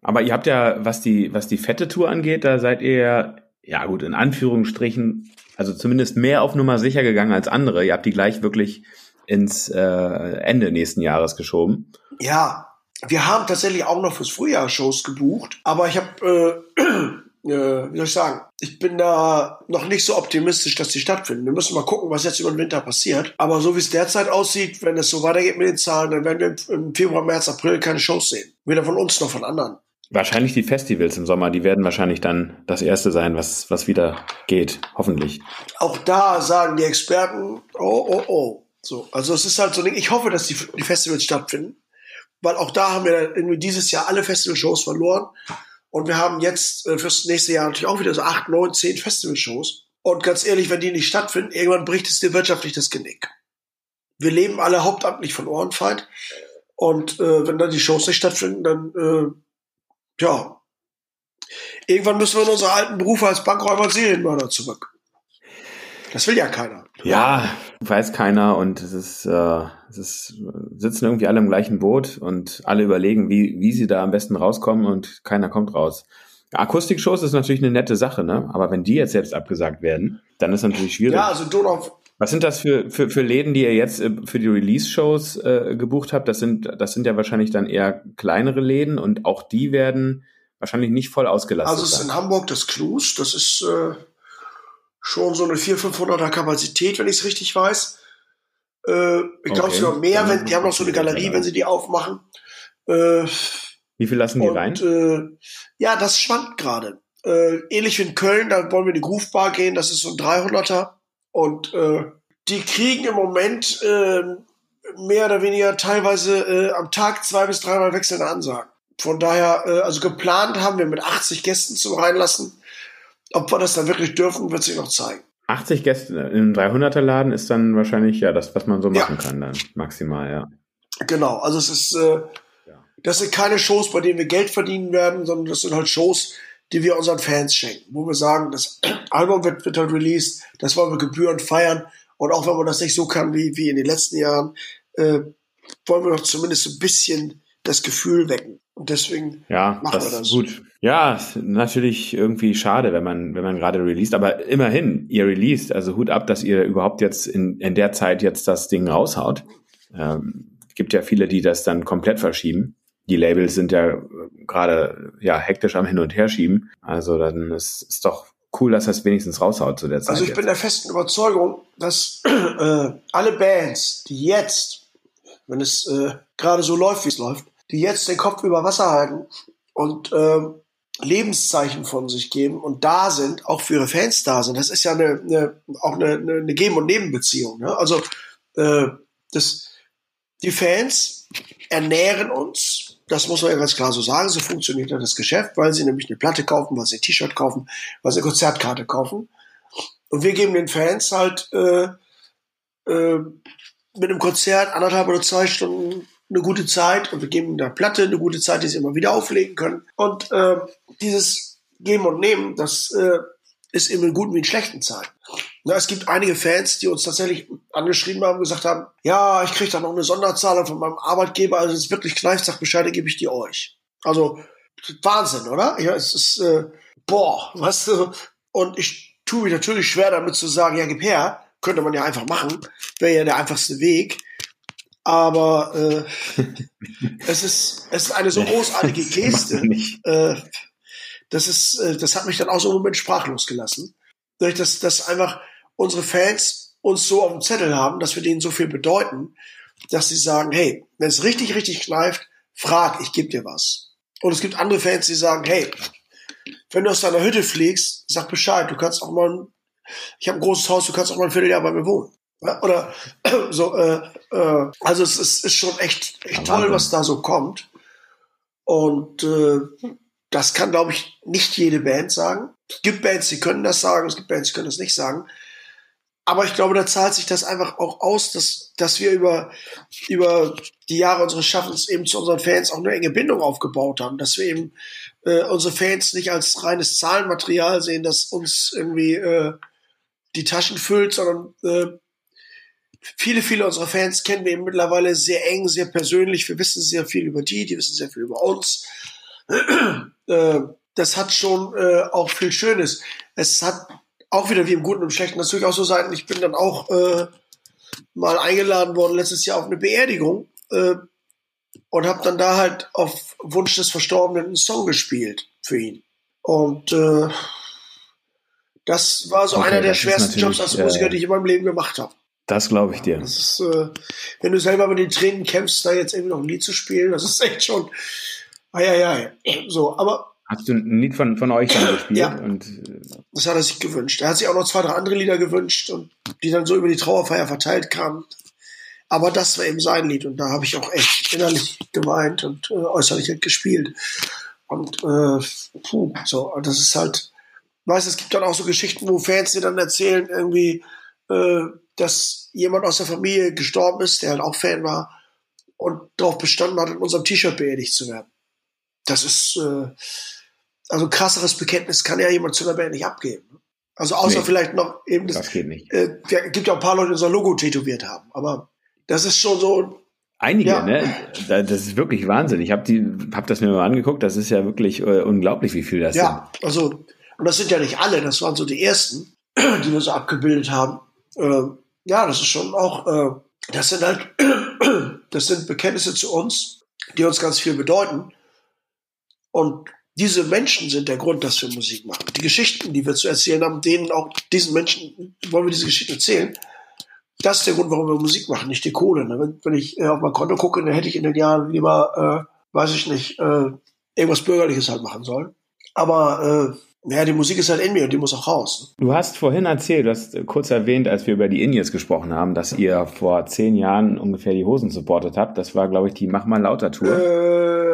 Aber ihr habt ja, was die, was die fette Tour angeht, da seid ihr ja, ja gut, in Anführungsstrichen, also zumindest mehr auf Nummer sicher gegangen als andere. Ihr habt die gleich wirklich ins äh, Ende nächsten Jahres geschoben. Ja, wir haben tatsächlich auch noch fürs Frühjahr Shows gebucht, aber ich habe, äh, [CLEARS THROAT] äh, wie soll ich sagen, ich bin da noch nicht so optimistisch, dass die stattfinden. Wir müssen mal gucken, was jetzt über den Winter passiert. Aber so wie es derzeit aussieht, wenn es so weitergeht mit den Zahlen, dann werden wir im Februar, März, April keine Shows sehen. Weder von uns noch von anderen. Wahrscheinlich die Festivals im Sommer, die werden wahrscheinlich dann das erste sein, was, was wieder geht. Hoffentlich. Auch da sagen die Experten, oh, oh, oh. So, also es ist halt so ein Ding, ich hoffe, dass die, die Festivals stattfinden, weil auch da haben wir irgendwie dieses Jahr alle Festivalshows verloren und wir haben jetzt äh, fürs nächste Jahr natürlich auch wieder so acht, neun, zehn Festivalshows. Und ganz ehrlich, wenn die nicht stattfinden, irgendwann bricht es dir wirtschaftlich das Genick. Wir leben alle hauptamtlich von Ohrenfeind und äh, wenn dann die Shows nicht stattfinden, dann äh, ja, irgendwann müssen wir in unsere alten Berufe als Bankräuber und Serienmörder zurück. Das will ja keiner. Ja, weiß keiner und es ist, äh, es ist, sitzen irgendwie alle im gleichen Boot und alle überlegen, wie, wie sie da am besten rauskommen und keiner kommt raus. Akustikshows ist natürlich eine nette Sache, ne? Aber wenn die jetzt selbst abgesagt werden, dann ist natürlich schwierig. Ja, also Donau, Was sind das für, für, für Läden, die ihr jetzt äh, für die Release-Shows äh, gebucht habt? Das sind, das sind ja wahrscheinlich dann eher kleinere Läden und auch die werden wahrscheinlich nicht voll ausgelastet also es ist in Hamburg das Clues, das ist äh, schon so eine 400, 500er Kapazität, wenn ich es richtig weiß. Äh, ich glaube Okay. sogar mehr, wenn, die haben noch so eine Galerie, wenn sie die aufmachen. Äh, Wie viel lassen die und rein? äh, ja, das schwankt gerade. Äh, ähnlich wie in Köln, da wollen wir in die Groove Bar gehen, das ist so ein 300er. Und äh, die kriegen im Moment äh, mehr oder weniger teilweise äh, am Tag zwei bis dreimal wechselnde Ansagen. Von daher, äh, also geplant haben wir mit 80 Gästen zum Reinlassen. Ob wir das dann wirklich dürfen, wird sich noch zeigen. 80 Gäste im 300er Laden ist dann wahrscheinlich ja das, was man so machen ja. kann dann maximal, ja. Genau, also es ist, äh, das sind keine Shows, bei denen wir Geld verdienen werden, sondern das sind halt Shows, die wir unseren Fans schenken, wo wir sagen, das [CLEARS THROAT] Album wird, wird halt released, das wollen wir gebührend feiern und auch wenn man das nicht so kann wie, wie in den letzten Jahren, äh, wollen wir doch zumindest ein bisschen das Gefühl wecken. Und deswegen ja, machen das wir das. Gut. Ja, natürlich irgendwie schade, wenn man, wenn man gerade released, aber immerhin, ihr released, also Hut ab, dass ihr überhaupt jetzt in, in der Zeit jetzt das Ding raushaut. Ähm, gibt ja viele, die das dann komplett verschieben. Die Labels sind ja gerade ja hektisch am Hin und Her schieben. Also dann ist, ist doch cool, dass das wenigstens raushaut zu der Zeit. Also ich jetzt. bin der festen Überzeugung, dass äh, alle Bands, die jetzt, wenn es äh, gerade so läuft, wie es läuft, die jetzt den Kopf über Wasser halten und äh, Lebenszeichen von sich geben und da sind, auch für ihre Fans da sind. Das ist ja eine, eine auch eine, eine Geben- und Nebenbeziehung. Ne? Also äh, das, die Fans ernähren uns, das muss man ja ganz klar so sagen, so funktioniert ja das Geschäft, weil sie nämlich eine Platte kaufen, weil sie ein T-Shirt kaufen, weil sie eine Konzertkarte kaufen. Und wir geben den Fans halt äh, äh, mit einem Konzert anderthalb oder zwei Stunden eine gute Zeit und wir geben der Platte eine gute Zeit, die sie immer wieder auflegen können. Und äh, dieses Geben und Nehmen, das äh, ist eben in guten wie in schlechten Zeiten. Na, es gibt einige Fans, die uns tatsächlich angeschrieben haben und gesagt haben, ja, ich kriege da noch eine Sonderzahlung von meinem Arbeitgeber, also es ist wirklich kneift, sagt Bescheid, gebe ich die euch. Also Wahnsinn, oder? Ja, es ist, äh, boah, weißt du, und ich tue mich natürlich schwer damit zu sagen, ja, gib her, könnte man ja einfach machen, wäre ja der einfachste Weg. Aber äh, [LAUGHS] es, ist, es ist eine so großartige Geste. Äh, das, ist, äh, das hat mich dann auch so im Moment sprachlos gelassen. Durch das, dass einfach unsere Fans uns so auf dem Zettel haben, dass wir denen so viel bedeuten, dass sie sagen, hey, wenn es richtig, richtig kneift, frag, ich gebe dir was. Und es gibt andere Fans, die sagen, hey, wenn du aus deiner Hütte fliegst, sag Bescheid, du kannst auch mal, ich habe ein großes Haus, du kannst auch mal ein Vierteljahr bei mir wohnen. Oder [CLEARS THROAT] so, äh, äh, also es ist, ist schon echt, echt toll, was da so kommt. Und äh, das kann, glaube ich, nicht jede Band sagen. Es gibt Bands, die können das sagen, es gibt Bands, die können das nicht sagen. Aber ich glaube, da zahlt sich das einfach auch aus, dass, dass wir über, über die Jahre unseres Schaffens eben zu unseren Fans auch eine enge Bindung aufgebaut haben, dass wir eben äh, unsere Fans nicht als reines Zahlenmaterial sehen, das uns irgendwie äh, die Taschen füllt, sondern äh, viele, viele unserer Fans kennen wir eben mittlerweile sehr eng, sehr persönlich. Wir wissen sehr viel über die, die wissen sehr viel über uns. Äh, das hat schon äh, auch viel Schönes. Es hat auch wieder wie im Guten und im Schlechten natürlich auch so Seiten. Ich bin dann auch äh, mal eingeladen worden letztes Jahr auf eine Beerdigung äh, und habe dann da halt auf Wunsch des Verstorbenen einen Song gespielt für ihn. Und äh, das war so okay, einer der schwersten Jobs als Musiker, die ich in meinem Leben gemacht habe. Das glaube ich dir. Ist, äh, wenn du selber mit den Tränen kämpfst, da jetzt irgendwie noch ein Lied zu spielen, das ist echt schon. Ah, ja, ja, so, aber. Hast du ein Lied von, von euch dann [CLEARS THROAT] gespielt? ja. Und, äh, das hat er sich gewünscht. Er hat sich auch noch zwei, drei andere Lieder gewünscht und die dann so über die Trauerfeier verteilt kamen. Aber das war eben sein Lied und da habe ich auch echt innerlich geweint und äh, äußerlich halt gespielt. Und äh, puh, so, und das ist halt, weißt es gibt dann auch so Geschichten, wo Fans dir dann erzählen, irgendwie, äh, dass jemand aus der Familie gestorben ist, der halt auch Fan war und darauf bestanden hat, in unserem T-Shirt beerdigt zu werden. Das ist, äh, also krasseres Bekenntnis kann ja jemand zu einer Band nicht abgeben. Also außer nee, vielleicht noch eben das. Das geht nicht. Äh, gibt ja ein paar Leute, die unser Logo tätowiert haben, aber das ist schon so. Einige, ja. ne? Das ist wirklich Wahnsinn. Ich habe die, hab das mir mal angeguckt. Das ist ja wirklich äh, unglaublich, wie viel das ja, sind. Ja, also und das sind ja nicht alle. Das waren so die ersten, [CLEARS THROAT] die wir so abgebildet haben. Äh, ja, das ist schon auch, äh, das sind halt, [CLEARS THROAT] das sind Bekenntnisse zu uns, die uns ganz viel bedeuten. Und diese Menschen sind der Grund, dass wir Musik machen. Die Geschichten, die wir zu erzählen haben, denen auch diesen Menschen wollen wir diese Geschichten erzählen. Das ist der Grund, warum wir Musik machen, nicht die Kohle. Ne? Wenn, wenn ich äh, auf mein Konto gucke, dann hätte ich in den Jahren lieber, äh, weiß ich nicht, äh, irgendwas Bürgerliches halt machen sollen. Aber äh, ja, die Musik ist halt in mir und die muss auch raus. Du hast vorhin erzählt, du hast kurz erwähnt, als wir über die Indies gesprochen haben, dass ihr vor zehn Jahren ungefähr die Hosen supportet habt. Das war, glaube ich, die Mach mal lauter Tour. Äh,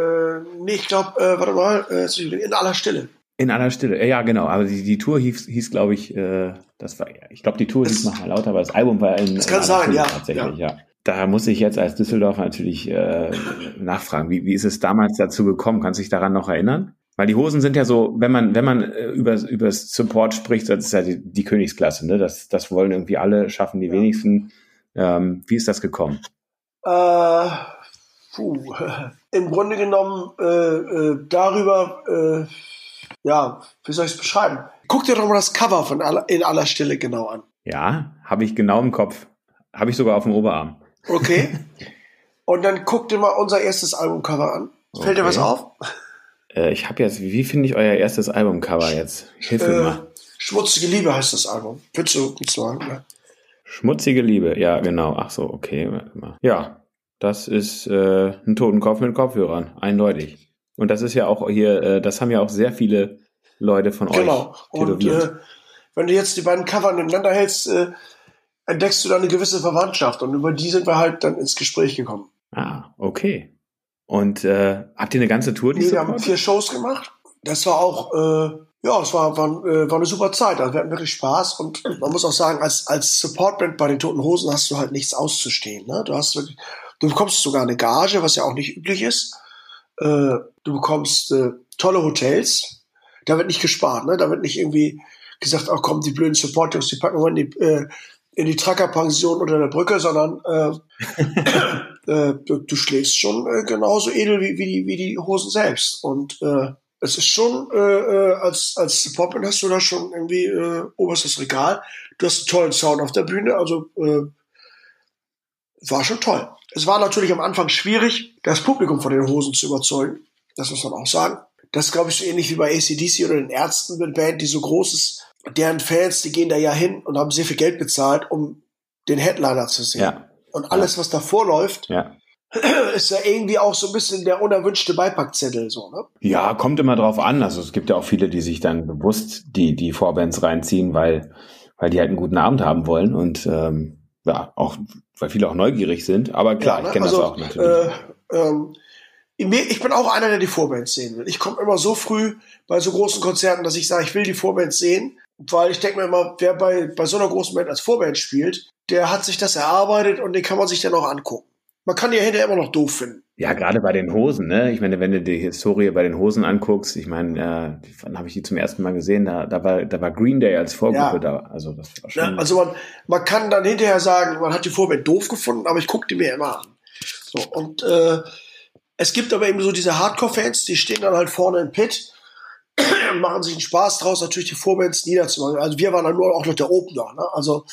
nee, ich glaube, äh, warte mal, äh, in aller Stille. In aller Stille, ja genau, aber die, die Tour hieß, hieß glaube ich, äh, das war, ich glaube die Tour hieß noch mal lauter, aber das Album war in, das in kann sein, Stille ja, tatsächlich, ja. ja. Da muss ich jetzt als Düsseldorfer natürlich äh, nachfragen, wie, wie ist es damals dazu gekommen? Kannst du dich daran noch erinnern? Weil die Hosen sind ja so, wenn man, wenn man äh, über, über Support spricht, das ist ja die, die Königsklasse, ne? Das, das wollen irgendwie alle, schaffen die ja. wenigsten. Ähm, wie ist das gekommen? Äh, puh. Im Grunde genommen äh, äh, darüber, äh, ja, wie soll ich es beschreiben? Guck dir doch mal das Cover von aller, in aller Stille genau an. Ja, habe ich genau im Kopf. Habe ich sogar auf dem Oberarm. Okay. [LAUGHS] Und dann guck dir mal unser erstes Albumcover an. Fällt okay. dir was auf? Äh, ich habe jetzt, wie finde ich euer erstes Albumcover jetzt? Hilf mir äh, mal. Schmutzige Liebe heißt das Album. Willst du, willst du sagen? Ja. Schmutzige Liebe, ja, genau. Ach so, okay. Ja, das ist äh, ein Totenkopf mit Kopfhörern, eindeutig. Und das ist ja auch hier, äh, das haben ja auch sehr viele Leute von genau. euch tätowiert. Und, äh, wenn du jetzt die beiden Cover nebeneinander hältst, äh, entdeckst du da eine gewisse Verwandtschaft und über die sind wir halt dann ins Gespräch gekommen. Ah, okay. Und äh, habt ihr eine ganze Tour? Die nee, wir haben vier Shows gemacht. Das war auch, äh, ja, es war, war, äh, war eine super Zeit. Also wir hatten wirklich Spaß und man muss auch sagen, als, als Supportband bei den Toten Hosen hast du halt nichts auszustehen. Ne? Du hast wirklich, du bekommst sogar eine Gage, was ja auch nicht üblich ist. Äh, du bekommst äh, tolle Hotels. Da wird nicht gespart, ne? Da wird nicht irgendwie gesagt, ach komm, die blöden Support-Jungs, die packen wir in die, äh, in die Truckerpension unter der Brücke, sondern äh, [COUGHS] äh, du, du, schlägst schon äh, genauso edel wie, wie, die, wie die Hosen selbst. Und äh, es ist schon, äh, äh als, als Supportband hast du da schon irgendwie äh, oberstes Regal. Du hast einen tollen Sound auf der Bühne, also äh, war schon toll. Es war natürlich am Anfang schwierig, das Publikum von den Hosen zu überzeugen. Das muss man auch sagen. Das glaube ich so ähnlich wie bei ACDC oder den Ärzten mit Band, die so groß ist. Deren Fans, die gehen da ja hin und haben sehr viel Geld bezahlt, um den Headliner zu sehen. Ja. Und alles, ja. was davor läuft, ja. [CLEARS THROAT] ist ja irgendwie auch so ein bisschen der unerwünschte Beipackzettel, so, ne? Ja, kommt immer drauf an. Also es gibt ja auch viele, die sich dann bewusst die, die Vorbands reinziehen, weil, weil die halt einen guten Abend haben wollen und ähm, ja, auch, weil viele auch neugierig sind. Aber klar, ja, ne? ich kenne also, das auch natürlich. Äh, ähm, ich bin auch einer, der die Vorbands sehen will. Ich komme immer so früh bei so großen Konzerten, dass ich sage, ich will die Vorbands sehen, weil ich denke mir immer, wer bei, bei so einer großen Band als Vorband spielt, der hat sich das erarbeitet und den kann man sich dann auch angucken. Man kann die ja hinterher immer noch doof finden. Ja, gerade bei den Hosen, ne? Ich meine, wenn du die Historie bei den Hosen anguckst, ich meine, äh, wann habe ich die zum ersten Mal gesehen? Da, da war, da war Green Day als Vorgruppe ja. da. Also das war schon. Ja, also man, man kann dann hinterher sagen, man hat die Vorband doof gefunden, aber ich gucke die mir immer an. So und äh, es gibt aber eben so diese Hardcore-Fans, die stehen dann halt vorne im Pit und [CLEARS THROAT] machen sich einen Spaß draus, natürlich die Vorbands niederzumachen. Also wir waren dann nur auch noch der Opener, ne? Also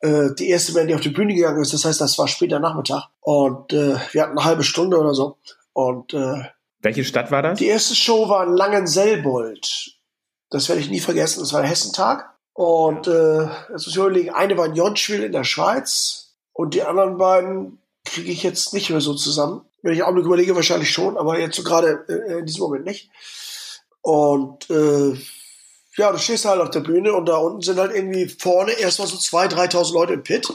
äh, die erste Band, die auf die Bühne gegangen ist. Das heißt, das war später Nachmittag. Und äh, wir hatten eine halbe Stunde oder so. Und äh, welche Stadt war das? Die erste Show war in Langenselbold. Das werde ich nie vergessen. Das war der Hessentag. Und äh, jetzt muss ich überlegen, eine war in Jonschwil in der Schweiz und die anderen beiden kriege ich jetzt nicht mehr so zusammen. Wenn ich auch noch überlege, wahrscheinlich schon, aber jetzt so gerade äh, in diesem Moment nicht. Und äh, ja, du stehst halt auf der Bühne und da unten sind halt irgendwie vorne erstmal so 2.000, 3.000 Leute im Pit,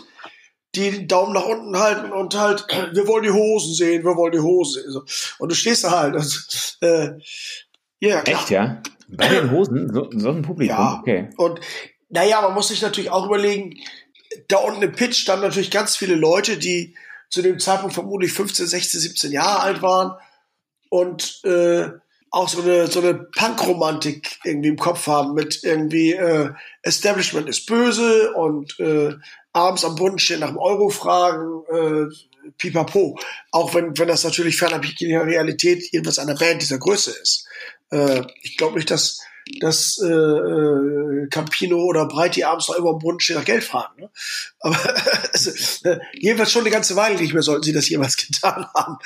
die den Daumen nach unten halten und halt, [CLEARS THROAT] wir wollen die Hosen sehen, wir wollen die Hosen sehen. Und du stehst da halt. Und, [LAUGHS] äh, ja, klar. Echt, ja? Bei den Hosen? So, so ein Publikum? Ja. Okay. Und naja, man muss sich natürlich auch überlegen, da unten im Pit standen natürlich ganz viele Leute, die zu dem Zeitpunkt vermutlich 15, 16, 17 Jahre alt waren und äh, auch so eine, so eine Punk-Romantik irgendwie im Kopf haben mit irgendwie äh, Establishment ist böse und äh, abends am Brunnen stehen nach dem Euro fragen, äh, pipapo. Auch wenn, wenn das natürlich fernabhängig der Realität irgendwas einer Band dieser Größe ist. Äh, ich glaube nicht, dass dass äh, äh, Campino oder Breiti abends noch immer im Brunnen stehen nach Geld fragen. Ne? Aber [LAUGHS] also, äh, jedenfalls schon eine ganze Weile nicht mehr sollten sie das jemals [LAUGHS] getan haben.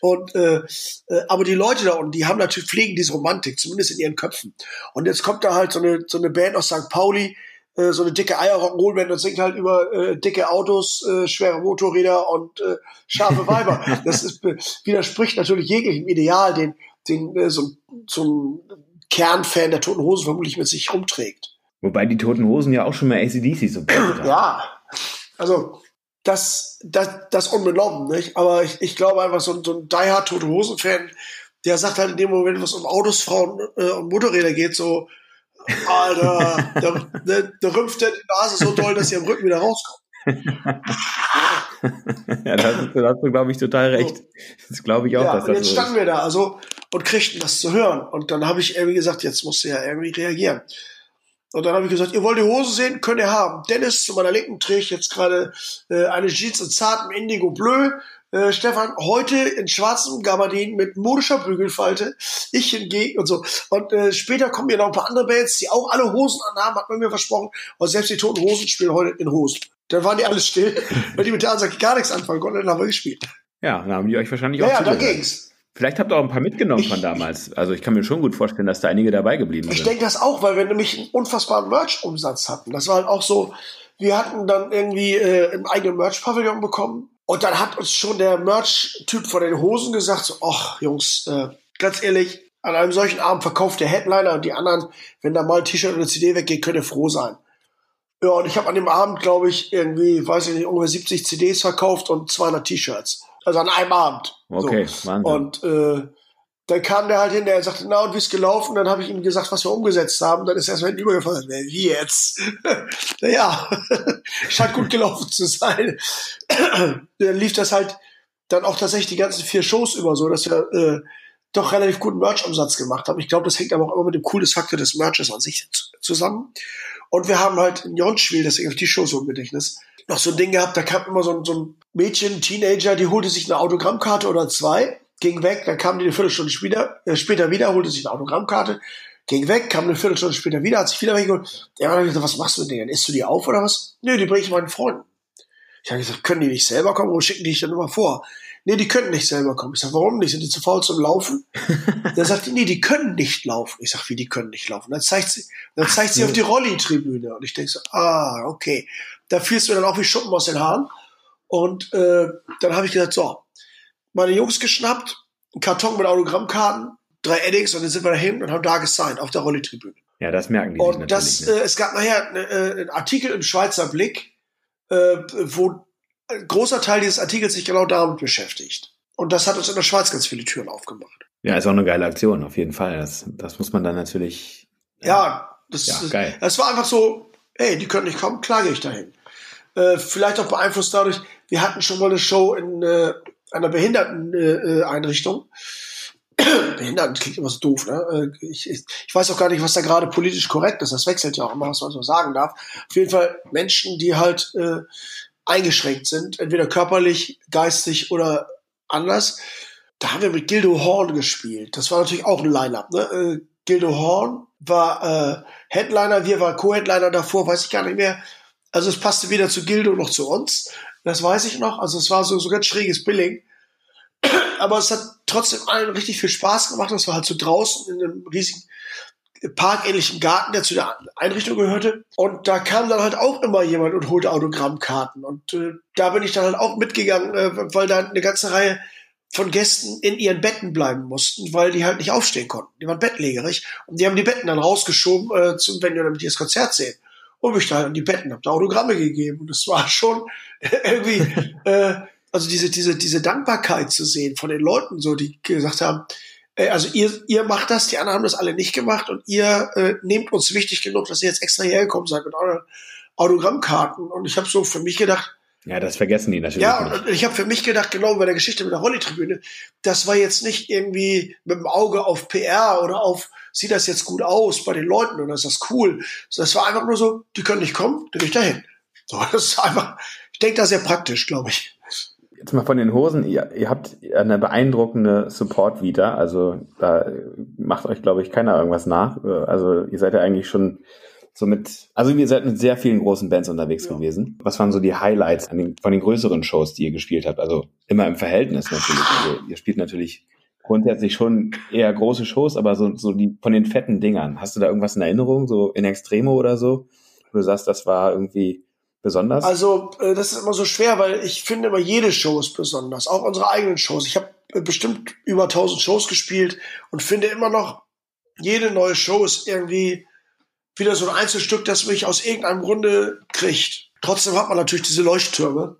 Und äh, äh, aber die Leute da unten, die haben natürlich pflegen diese Romantik, zumindest in ihren Köpfen. Und jetzt kommt da halt so eine so eine Band aus St. Pauli, äh, so eine dicke Eierrock'n'Roll-Band und singt halt über äh, dicke Autos, äh, schwere Motorräder und äh, scharfe Weiber. [LAUGHS] das ist, widerspricht natürlich jeglichem Ideal, den den äh, so, so ein Kernfan der Toten Hosen vermutlich mit sich rumträgt. Wobei die Toten Hosen ja auch schon mal ACDC supportet haben. Ja, also das, das, das unbenommen, nicht? Aber ich, ich glaube einfach, so, so ein Die Hard Tote Hosen-Fan, der sagt halt in dem Moment, was um Autos, Frauen äh, und Motorräder geht, so, Alter, da, da, da rümpft der die Nase so doll, dass sie am Rücken wieder rauskommt. [LAUGHS] ja, da hast du, du glaube ich, total recht. Das glaube ich auch. Ja, dass und das jetzt so standen wir da also und kriegten das zu hören. Und dann habe ich irgendwie gesagt, jetzt musst du ja irgendwie reagieren. Und dann habe ich gesagt, ihr wollt die Hose sehen, könnt ihr haben. Dennis zu meiner Linken trägt jetzt gerade äh, eine Jeans in zartem Indigo Bleu. Äh, Stefan heute in schwarzem Gabardin mit modischer Bügelfalte. Ich hingegen und so. Und äh, später kommen hier noch ein paar andere Bands, die auch alle Hosen anhaben, hat man mir versprochen. Und selbst die Toten Hosen spielen heute in Hosen. Dann waren die alle still, [LAUGHS] weil die mit der Ansage gar nichts anfangen konnten. Dann haben wir gespielt. Ja, dann haben die euch wahrscheinlich Ja, auch ja, da zugehört. ging's. Vielleicht habt ihr auch ein paar mitgenommen Ich- von damals. Also ich kann mir schon gut vorstellen, dass da einige dabei geblieben Ich sind. denke das auch, weil wir nämlich einen unfassbaren Merch-Umsatz hatten. Das war halt auch so, wir hatten dann irgendwie äh, einen eigenen Merch-Pavillon bekommen. Und dann hat uns schon der Merch-Typ von den Hosen gesagt, so, ach Jungs, äh, ganz ehrlich, an einem solchen Abend verkauft der Headliner und die anderen, wenn da mal ein T-Shirt oder eine CD weggeht, könnt ihr froh sein. Ja, und ich habe an dem Abend, glaube ich, irgendwie, weiß ich nicht, ungefähr 70 CDs verkauft und 200 T-Shirts. Also an einem Abend. Okay, so. Wahnsinn. Und äh, dann kam der halt hin, der sagte, na und wie ist gelaufen? Dann habe ich ihm gesagt, was wir umgesetzt haben. Dann ist er erstmal hinübergefallen. Wie jetzt? [LAUGHS] naja, [LAUGHS] scheint gut gelaufen zu sein. [CLEARS THROAT] dann lief das halt dann auch tatsächlich die ganzen vier Shows über so, dass wir äh, doch relativ guten Merch-Umsatz gemacht haben. Ich glaube, das hängt aber auch immer mit dem Coolness-Faktor des Merches an sich zu- zusammen. Und wir haben halt in Jonschwil, deswegen auf die Show so im Gedächtnis, noch so ein Ding gehabt, da kam immer so ein, so ein Mädchen, ein Teenager, die holte sich eine Autogrammkarte oder zwei, ging weg, dann kam die eine Viertelstunde später, äh, später wieder, holte sich eine Autogrammkarte, ging weg, kam eine Viertelstunde später wieder, hat sich wieder weggeholt. Hab ich gesagt, was machst du mit denen? Isst du die auf oder was? Nö, die bringe ich meinen Freunden. Ich habe gesagt, können die nicht selber kommen oder schicken die dich dann immer vor? Nee, die können nicht selber kommen. Ich sage, warum nicht? Sind die zu faul zum Laufen? [LAUGHS] dann sagt die, nee, die können nicht laufen. Ich sage, wie, die können nicht laufen? Dann zeigt sie, dann zeigt sie auf die Rolli-Tribüne. Und ich denke so, ah, okay. Da fielst du dann auch wie Schuppen aus den Haaren. Und äh, dann habe ich gesagt, so, meine Jungs geschnappt, einen Karton mit Autogrammkarten, drei Eddings und dann sind wir dahin und haben da gesigned auf der Rolli-Tribüne. ja, das merken die Und das, ne? äh, es gab nachher äh, einen Artikel im Schweizer Blick, äh, wo ein großer Teil dieses Artikels sich genau damit beschäftigt. Und das hat uns in der Schweiz ganz viele Türen aufgemacht. ja, ist auch eine geile Aktion, auf jeden Fall. Das, das muss man dann natürlich. Ja, das, Ja, das- geil. das war einfach so, hey, die können nicht kommen, klage ich dahin. Äh, vielleicht auch beeinflusst dadurch, wir hatten schon mal eine Show in äh, einer Behinderteneinrichtung. Äh, Einrichtung. [CLEARS THROAT] Behinderten klingt immer so doof, ne? Äh, Ich, ich, ich weiß auch gar nicht, was da gerade politisch korrekt ist. Das wechselt ja auch immer, was man so sagen darf. Auf jeden Fall Menschen, die halt äh, eingeschränkt sind, entweder körperlich, geistig oder anders. Da haben wir mit Gildo Horn gespielt. Das war natürlich auch ein Line-Up. Ne? Äh, Gildo Horn war äh, Headliner, wir waren Co-Headliner davor, weiß ich gar nicht mehr. Also es passte weder zu Gildo noch zu uns. Das weiß ich noch. Also es war so, so ganz schräges Billing. [CLEARS THROAT] Aber es hat trotzdem allen richtig viel Spaß gemacht. Das war halt so draußen in einem riesigen parkähnlichen Garten, der zu der Einrichtung gehörte. Und da kam dann halt auch immer jemand und holte Autogrammkarten. Und äh, da bin ich dann halt auch mitgegangen, äh, weil da eine ganze Reihe von Gästen in ihren Betten bleiben mussten, weil die halt nicht aufstehen konnten. Die waren bettlägerig und die haben die Betten dann rausgeschoben, äh, zum, wenn wir damit das Konzert sehen. Und mich da an die Betten, hab da Autogramme gegeben. Und das war schon [LAUGHS] irgendwie, äh, also diese, diese, diese Dankbarkeit zu sehen von den Leuten, so, die gesagt haben, äh, also ihr, ihr macht das, die anderen haben das alle nicht gemacht und ihr äh, nehmt uns wichtig genug, dass ihr jetzt extra hergekommen seid mit euren Autogrammkarten. Und ich habe so für mich gedacht, Ja, das vergessen die natürlich ja, nicht. und ich habe für mich gedacht, genau bei der Geschichte mit der Rolli-Tribüne, das war jetzt nicht irgendwie mit dem Auge auf PR oder auf, sieht das jetzt gut aus bei den Leuten oder ist das cool. Das war einfach nur so, die können nicht kommen, dann geh ich dahin. So, [LAUGHS] das ist einfach, ich denke da sehr praktisch, glaube ich. Jetzt mal von den Hosen. Ihr, ihr habt eine beeindruckende Support wieder. Also da macht euch, glaube ich, keiner irgendwas nach. Also ihr seid ja eigentlich schon so mit, also ihr seid mit sehr vielen großen Bands unterwegs Ja. gewesen. Was waren so die Highlights an den, von den größeren Shows, die ihr gespielt habt? Also immer im Verhältnis natürlich. Also ihr spielt natürlich grundsätzlich schon eher große Shows, aber so, so die von den fetten Dingern. Hast du da irgendwas in Erinnerung, so in Extremo oder so? Du sagst, das war irgendwie besonders? Also, äh, das ist immer so schwer, weil ich finde immer jede Show ist besonders, auch unsere eigenen Shows. Ich habe äh, bestimmt über 1000 Shows gespielt und finde immer noch, jede neue Show ist irgendwie wieder so ein Einzelstück, das mich aus irgendeinem Grunde kriegt. Trotzdem hat man natürlich diese Leuchttürme,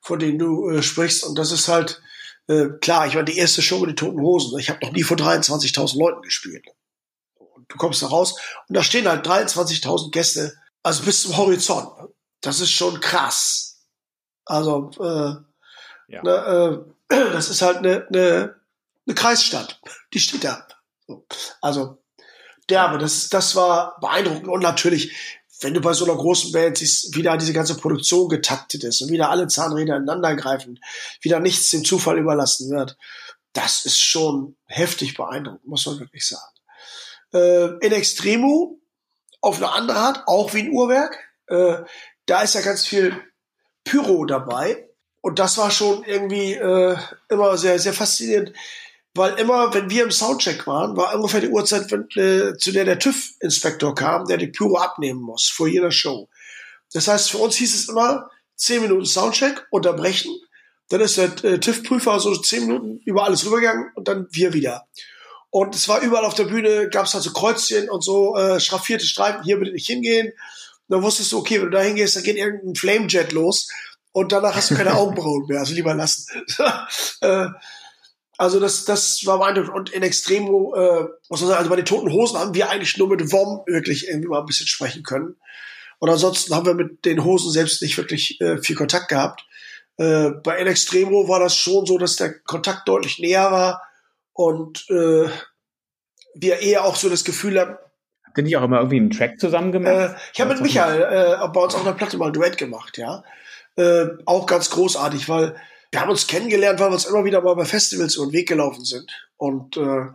von denen du äh, sprichst und das ist halt Äh, klar, ich war die erste Show mit den Toten Hosen. Ich habe noch nie vor 23.000 Leuten gespielt. Und du kommst da raus und da stehen halt 23.000 Gäste, also bis zum Horizont. Das ist schon krass. Also, äh, ja. ne, äh, [CLEARS THROAT] das ist halt eine, eine, eine Kreisstadt. Die steht da. Also, derbe, das, das war beeindruckend. Und natürlich, wenn du bei so einer großen Band siehst, wie da diese ganze Produktion getaktet ist und wieder alle Zahnräder ineinander greifen, wieder nichts dem Zufall überlassen wird, das ist schon heftig beeindruckend, muss man wirklich sagen. Äh, in Extremo, auf eine andere Art, auch wie ein Uhrwerk, äh, da ist ja ganz viel Pyro dabei. Und das war schon irgendwie äh, immer sehr, sehr faszinierend weil immer, wenn wir im Soundcheck waren, war ungefähr die Uhrzeit, wenn, äh, zu der der TÜV-Inspektor kam, der die Pyro abnehmen muss vor jeder Show. Das heißt, für uns hieß es immer zehn Minuten Soundcheck, unterbrechen, dann ist der äh, TÜV-Prüfer so zehn Minuten über alles rübergegangen und dann wir wieder. Und es war überall auf der Bühne, gab es halt so Kreuzchen und so äh, schraffierte Streifen, hier bitte nicht hingehen. Und dann wusstest du, okay, wenn du da hingehst, dann geht irgendein Flamejet los und danach hast du keine [LAUGHS] Augenbrauen mehr, also lieber lassen. [LAUGHS] äh, also das, das war beeindruckend. Und in Extremo, äh, muss man sagen, also bei den Toten Hosen haben wir eigentlich nur mit WOM wirklich irgendwie mal ein bisschen sprechen können. Und ansonsten haben wir mit den Hosen selbst nicht wirklich äh, viel Kontakt gehabt. Äh, bei In Extremo war das schon so, dass der Kontakt deutlich näher war und äh, wir eher auch so das Gefühl haben, Habt ihr nicht auch immer irgendwie einen Track zusammen gemacht? Äh, ich habe mit Michael äh, bei uns auf der Platte mal ein Duett gemacht, ja. Äh, auch ganz großartig, weil wir haben uns kennengelernt, weil wir uns immer wieder mal bei Festivals über den Weg gelaufen sind. Und äh,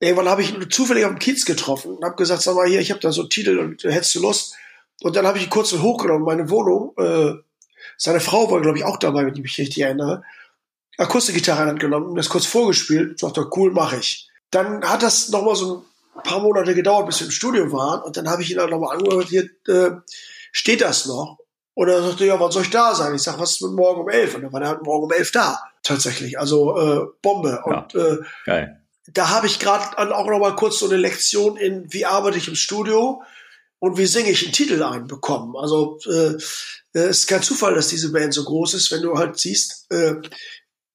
irgendwann habe ich ihn zufällig dem Kiez getroffen und habe gesagt, sag mal hier, ich habe da so einen Titel und äh, hättest du Lust? Und dann habe ich ihn kurz hochgenommen, meine Wohnung. Äh, seine Frau war, glaube ich, auch dabei, wenn ich mich richtig erinnere. Akustikgitarre in Hand genommen und das kurz vorgespielt. Sagte, cool, mache ich. Dann hat das nochmal so ein paar Monate gedauert, bis wir im Studio waren. Und dann habe ich ihn dann nochmal angehört, hier äh, steht das noch? Und er sagte, ja, wann soll ich da sein? Ich sag, was ist mit morgen um elf? Und dann war er halt morgen um elf da. Tatsächlich. Also äh, Bombe. Und ja, äh, geil. da habe ich gerade auch noch mal kurz so eine Lektion in, wie arbeite ich im Studio und wie singe ich einen Titel ein bekommen. Also äh, äh, es ist kein Zufall, dass diese Band so groß ist, wenn du halt siehst, äh,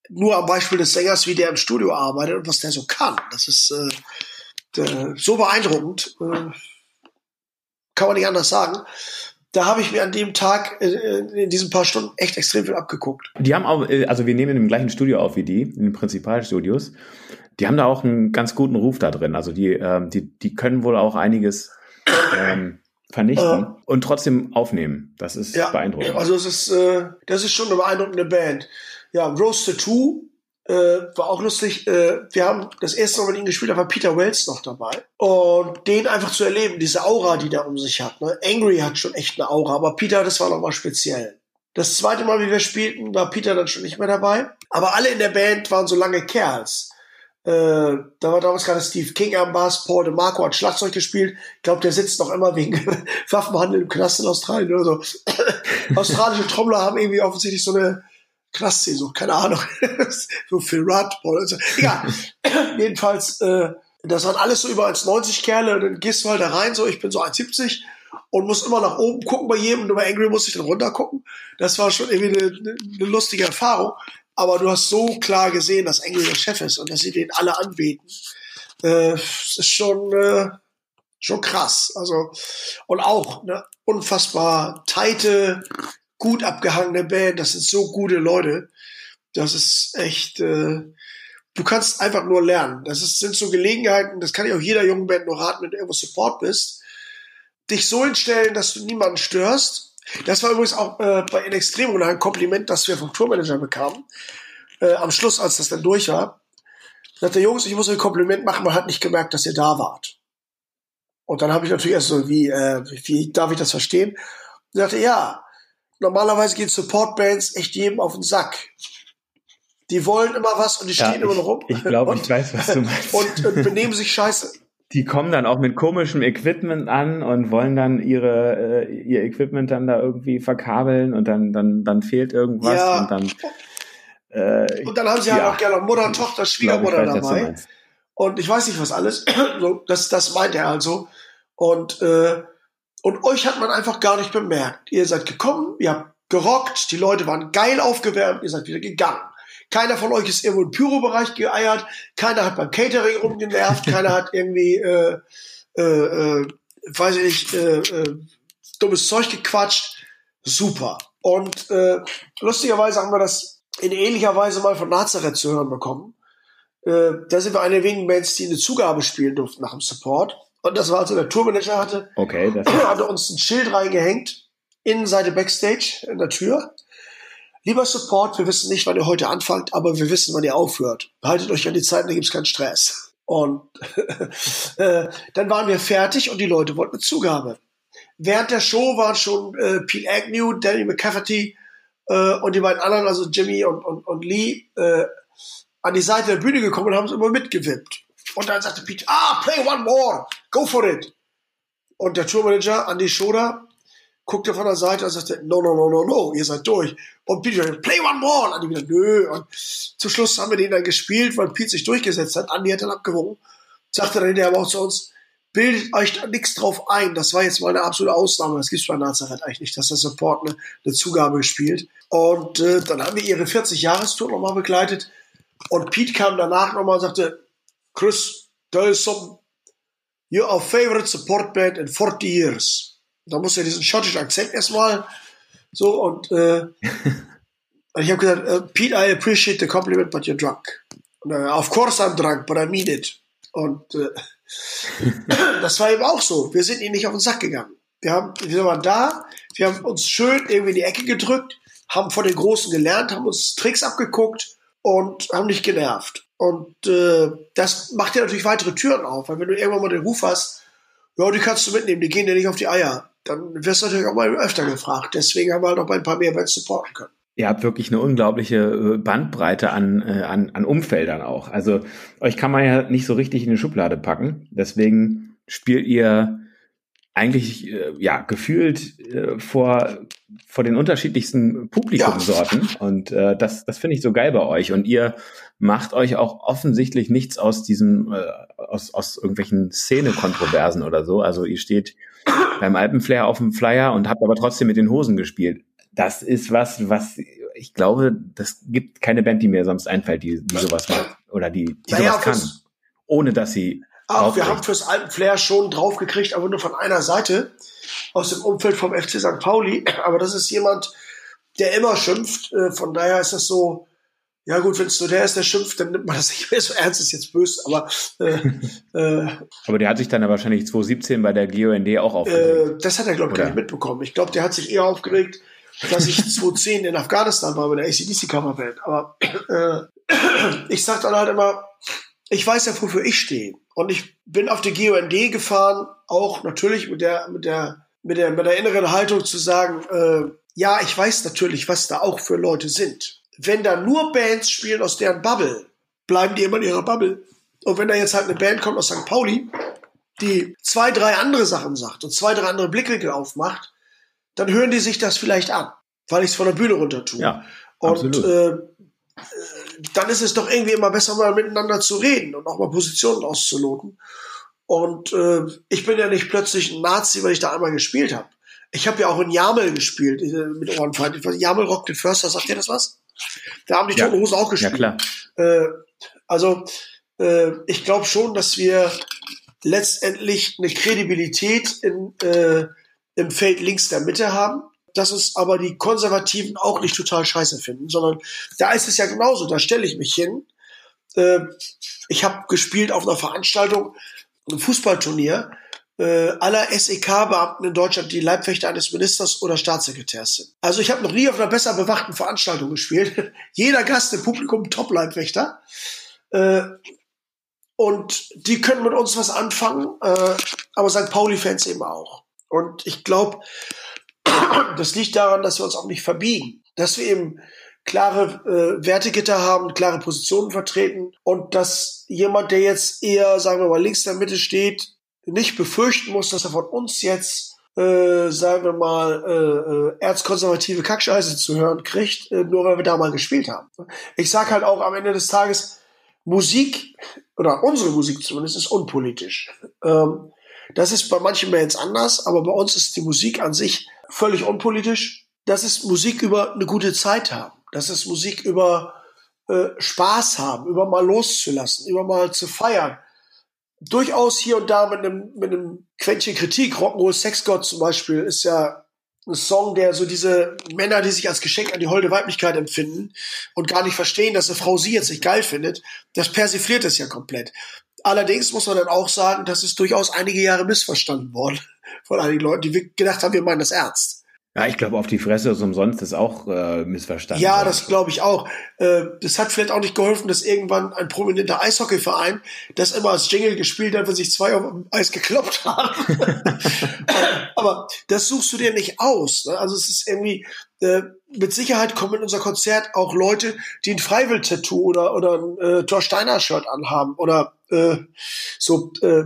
nur am Beispiel des Sängers, wie der im Studio arbeitet und was der so kann. Das ist äh, äh, so beeindruckend. Äh, kann man nicht anders sagen da habe ich mir an dem Tag äh, äh, in diesen paar Stunden echt extrem viel abgeguckt. Die haben auch, äh, also wir nehmen im gleichen Studio auf wie die, in den Prinzipalstudios. Die haben da auch einen ganz guten Ruf da drin. Also die, ähm, die, die können wohl auch einiges ähm, vernichten äh, und trotzdem aufnehmen. Das ist ja, beeindruckend. Also es ist, äh, das ist schon eine beeindruckende Band. Ja, Rose Tattoo äh, war auch lustig. Äh, wir haben das erste Mal mit ihm gespielt, da war Peter Wells noch dabei. Und den einfach zu erleben, diese Aura, die der um sich hat. Ne? Angry hat schon echt eine Aura, aber Peter, das war nochmal speziell. Das zweite Mal, wie wir spielten, war Peter dann schon nicht mehr dabei. Aber alle in der Band waren so lange Kerls. Äh, da war damals gerade Steve King am Bass, Paul DeMarco hat Schlagzeug gespielt. Ich glaube, der sitzt noch immer wegen [LAUGHS] Waffenhandel im Knast in Australien oder so. [COUGHS] Australische Trommler haben irgendwie offensichtlich so eine Knastsaison, keine Ahnung. [LAUGHS] so Rudd, Paul, also, egal. [LAUGHS] Jedenfalls, äh, das waren alles so über 1,90 Kerle und dann gehst du halt da rein, so, ich bin so 1,70 und muss immer nach oben gucken bei jedem und bei Angry muss ich dann runter gucken. Das war schon irgendwie eine, eine lustige Erfahrung. Aber du hast so klar gesehen, dass Angry der Chef ist und dass sie den alle anbeten. Äh, das ist schon, äh, schon krass. Also, und auch, ne, unfassbar teite, gut abgehangene Band, das sind so gute Leute. Das ist echt, äh, du kannst einfach nur lernen. Das ist, sind so Gelegenheiten, das kann ich auch jeder jungen Band nur raten, wenn du irgendwo Support bist. Dich so hinstellen, dass du niemanden störst. Das war übrigens auch äh, bei In Extremo ein Kompliment, das wir vom Tourmanager bekamen. Äh, am Schluss, als das dann durch war, sagte Jungs, ich muss euch ein Kompliment machen, man hat nicht gemerkt, dass ihr da wart. Und dann habe ich natürlich erst so, wie, äh, wie darf ich das verstehen? Und sagte, ja, normalerweise geht Support-Bands echt jedem auf den Sack. Die wollen immer was und die stehen ja, immer noch rum. Ich glaube, ich weiß, was du meinst. Und, und benehmen sich scheiße. Die kommen dann auch mit komischem Equipment an und wollen dann ihre äh, ihr Equipment dann da irgendwie verkabeln und dann dann dann fehlt irgendwas ja. und dann äh, und dann haben sie halt ja, halt auch gerne Mutter, Tochter, Schwiegermutter weiß, dabei. Und ich weiß nicht was alles. [CLEARS THROAT] so, das das meint er also. Und äh, und euch hat man einfach gar nicht bemerkt. Ihr seid gekommen, ihr habt gerockt, die Leute waren geil aufgewärmt, ihr seid wieder gegangen. Keiner von euch ist irgendwo im Pyro-Bereich geeiert. Keiner hat beim Catering rumgenervt. [LAUGHS] keiner hat irgendwie, äh, äh, äh, weiß ich nicht, äh, äh, dummes Zeug gequatscht. Super. Und äh, lustigerweise haben wir das in ähnlicher Weise mal von Nazareth zu hören bekommen. Äh, da sind wir eine der wenigen Bands, die eine Zugabe spielen durften nach dem Support. Und das war also der Tourmanager hatte, okay, das [CLEARS THROAT] hatte uns ein Schild reingehängt, Innenseite Backstage in der Tür. Lieber Support, wir wissen nicht, wann ihr heute anfangt, aber wir wissen, wann ihr aufhört. Haltet euch an die Zeit, da gibt's keinen Stress. Und [LAUGHS] äh, dann waren wir fertig und die Leute wollten eine Zugabe. Während der Show waren schon äh, Pete Agnew, Danny McCafferty äh, und die beiden anderen, also Jimmy und, und, und Lee, äh, an die Seite der Bühne gekommen und haben es immer mitgewippt. Und dann sagte Pete, ah, play one more, go for it. Und der Tourmanager, Andy Schoder, guckte von der Seite und sagte, no, no, no, no, no, ihr seid durch. Und Pete play one more. Und Andy wieder, nö. Und zum Schluss haben wir den dann gespielt, weil Pete sich durchgesetzt hat. Andy hat dann abgewogen. Sagte dann hinterher aber auch zu uns, bildet euch da nichts drauf ein. Das war jetzt mal eine absolute Ausnahme. Das gibt's bei Nazareth eigentlich nicht, dass der Support eine, eine Zugabe gespielt. Und äh, dann haben wir ihre 40-Jahres-Tour nochmal begleitet. Und Pete kam danach nochmal und sagte, Chris, there is some, you're our favorite support band in 40 years. Da muss er diesen schottischen Akzent erstmal so und äh, [LAUGHS] ich habe gesagt, uh, Pete, I appreciate the compliment, but you're drunk. Und, uh, of course I'm drunk, but I mean it. Und äh, [LAUGHS] das war eben auch so. Wir sind ihm nicht auf den Sack gegangen. Wir haben, wir waren da, wir haben uns schön irgendwie in die Ecke gedrückt, haben von den Großen gelernt, haben uns Tricks abgeguckt und haben nicht genervt. Und äh, das macht dir natürlich weitere Türen auf, weil wenn du irgendwann mal den Ruf hast, ja, die kannst du mitnehmen, die gehen dir nicht auf die Eier, dann wirst du natürlich auch mal öfter gefragt. Deswegen haben wir halt auch ein paar mehr Bands supporten können. Ihr habt wirklich eine unglaubliche äh, Bandbreite an, äh, an, an Umfeldern auch. Also euch kann man ja nicht so richtig in die Schublade packen. Deswegen spielt ihr eigentlich äh, ja gefühlt äh, vor vor den unterschiedlichsten Publikumsorten. Ja. und äh, das das finde ich so geil bei euch. Und ihr macht euch auch offensichtlich nichts aus diesem äh, aus aus irgendwelchen Szene-Kontroversen oder so. Also ihr steht beim Alpenflair auf dem Flyer und habt aber trotzdem mit den Hosen gespielt. Das ist was was ich glaube das gibt keine Band die mir sonst einfällt die, die sowas macht. Oder die die naja, sowas kann. ohne dass sie auch wir haben fürs Alpenflair schon draufgekriegt, aber nur von einer Seite aus dem Umfeld vom FC St. Pauli. [CLEARS THROAT] Aber das ist jemand, der immer schimpft. Äh, von daher ist das so, ja gut, wenn es nur der ist, der schimpft, dann nimmt man das [LAUGHS] nicht mehr so ernst, ist jetzt böse, aber äh, [LAUGHS] äh, Aber der hat sich dann ja wahrscheinlich 2017 bei der GOND auch aufgeregt. Äh, das hat er, glaube ich, gar nicht mitbekommen. Ich glaube, der hat sich eher aufgeregt, dass ich 2010 in Afghanistan war mit der ACDC-Coverband. Aber äh, [CLEARS THROAT] ich sag dann halt immer, ich weiß ja, wofür ich stehe. Und ich bin auf die GOND gefahren, auch natürlich mit der, mit der, mit der, mit der inneren Haltung zu sagen, äh, ja, ich weiß natürlich, was da auch für Leute sind. Wenn da nur Bands spielen aus deren Bubble, bleiben die immer in ihrer Bubble. Und wenn da jetzt halt eine Band kommt aus St. Pauli, die zwei, drei andere Sachen sagt und zwei, drei andere Blickwinkel aufmacht, dann hören die sich das vielleicht an, weil ich es von der Bühne runter tue. Ja, und äh, dann ist es doch irgendwie immer besser, mal miteinander zu reden und auch mal Positionen auszuloten. Und äh, ich bin ja nicht plötzlich ein Nazi, weil ich da einmal gespielt habe. Ich habe ja auch in Jamel gespielt äh, mit Ohrenfeind. Jamel Rock den Förster, sagt ihr das was? Da haben die ja. Toten Hosen auch gespielt. Ja, klar. Äh, also äh, ich glaube schon, dass wir letztendlich eine Kredibilität in, äh, im Feld links der Mitte haben dass es aber die Konservativen auch nicht total scheiße finden, sondern da ist es ja genauso. Da stelle ich mich hin. Äh, ich habe gespielt auf einer Veranstaltung, einem Fußballturnier, äh, aller SEK-Beamten in Deutschland, die Leibwächter eines Ministers oder Staatssekretärs sind. Also ich habe noch nie auf einer besser bewachten Veranstaltung gespielt. [LAUGHS] Jeder Gast im Publikum Top-Leibwächter. Äh, und die können mit uns was anfangen, äh, aber St. Pauli-Fans eben auch. Und ich glaube, das liegt daran, dass wir uns auch nicht verbiegen, dass wir eben klare äh, Wertegitter haben, klare Positionen vertreten und dass jemand, der jetzt eher, sagen wir mal, links in der Mitte steht, nicht befürchten muss, dass er von uns jetzt, äh, sagen wir mal, äh, äh, erzkonservative Kackscheiße zu hören kriegt, äh, nur weil wir da mal gespielt haben. Ich sag halt auch am Ende des Tages, Musik, oder unsere Musik zumindest, ist unpolitisch. Ähm, das ist bei manchen Bands anders, aber bei uns ist die Musik an sich völlig unpolitisch. Das ist Musik über eine gute Zeit haben. Das ist Musik über äh, Spaß haben, über mal loszulassen, über mal zu feiern. Durchaus hier und da mit einem, mit einem Quäntchen Kritik. Rock'n'Roll Sexgott zum Beispiel ist ja ein Song, der so diese Männer, die sich als Geschenk an die holde Weiblichkeit empfinden und gar nicht verstehen, dass eine Frau sie jetzt nicht geil findet, das persifliert es ja komplett. Allerdings muss man dann auch sagen, das ist durchaus einige Jahre missverstanden worden [LAUGHS] von einigen Leuten, die gedacht haben, wir meinen das ernst. Ja, ich glaube, auf die Fresse ist umsonst ist auch äh, missverstanden. Ja, das glaube ich auch. Äh, das hat vielleicht auch nicht geholfen, dass irgendwann ein prominenter Eishockeyverein das immer als Jingle gespielt hat, wenn sich zwei auf dem Eis gekloppt [LAUGHS] haben. [LAUGHS] Aber das suchst du dir nicht aus. Ne? Also es ist irgendwie, äh, mit Sicherheit kommen in unser Konzert auch Leute, die ein Freiwill-Tattoo oder, oder ein äh, Thor Steiner-Shirt anhaben oder äh, so äh,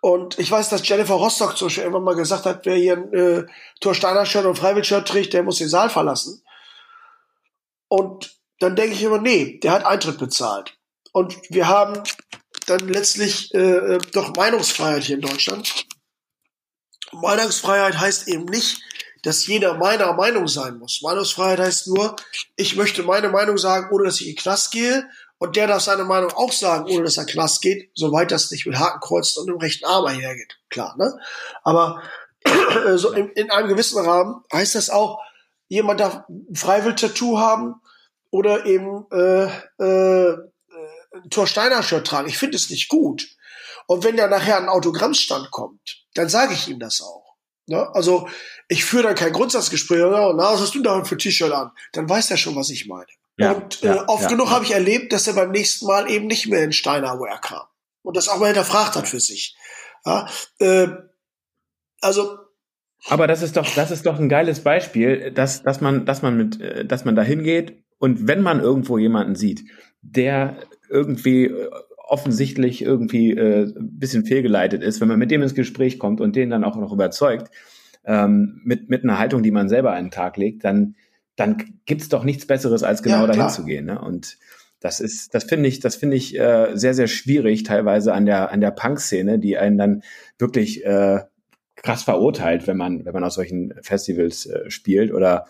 und ich weiß, dass Jennifer Rostock zum Beispiel irgendwann mal gesagt hat, wer hier ein äh, Torsteiner-Shirt und Freiwill-Shirt trägt, der muss den Saal verlassen. Und dann denke ich immer, nee, der hat Eintritt bezahlt. Und wir haben dann letztlich äh, äh doch Meinungsfreiheit hier in Deutschland. Meinungsfreiheit heißt eben nicht, dass jeder meiner Meinung sein muss. Meinungsfreiheit heißt nur, ich möchte meine Meinung sagen, ohne dass ich in den Knast gehe und der darf seine Meinung auch sagen, ohne dass er Knast geht, soweit das nicht mit Hakenkreuzen und dem rechten Arm hergeht. Klar, ne? Aber [CLEARS THROAT] so in, in, einem gewissen Rahmen heißt das auch, jemand darf ein Freiwill-Tattoo haben oder eben äh, äh, ein Thorsteiner-Shirt tragen. Ich finde es nicht gut. Und wenn da nachher ein Autogrammstand kommt, dann sage ich ihm das auch. Ne? Also ich führe dann kein Grundsatzgespräch, na, was hast du da für T-Shirt an? Dann weiß er schon, was ich meine. Ja, und äh, oft ja, genug habe ich erlebt, dass er beim nächsten Mal eben nicht mehr in Steinerware kam. Und das auch mal hinterfragt hat für sich. Ja, äh, also aber das ist doch, das ist doch ein geiles Beispiel, dass, dass man, dass man mit, äh, dass man da hingeht und wenn man irgendwo jemanden sieht, der irgendwie äh, offensichtlich irgendwie äh, ein bisschen fehlgeleitet ist, wenn man mit dem ins Gespräch kommt und den dann auch noch überzeugt, ähm, mit, mit einer Haltung, die man selber an den Tag legt, dann, dann gibt's doch nichts Besseres, als genau ja, dahin zu gehen. Ne? Und das ist, das finde ich, das finde ich äh, sehr, sehr schwierig, teilweise an der, an der Punk-Szene, die einen dann wirklich äh, krass verurteilt, wenn man, wenn man aus solchen Festivals äh, spielt. Oder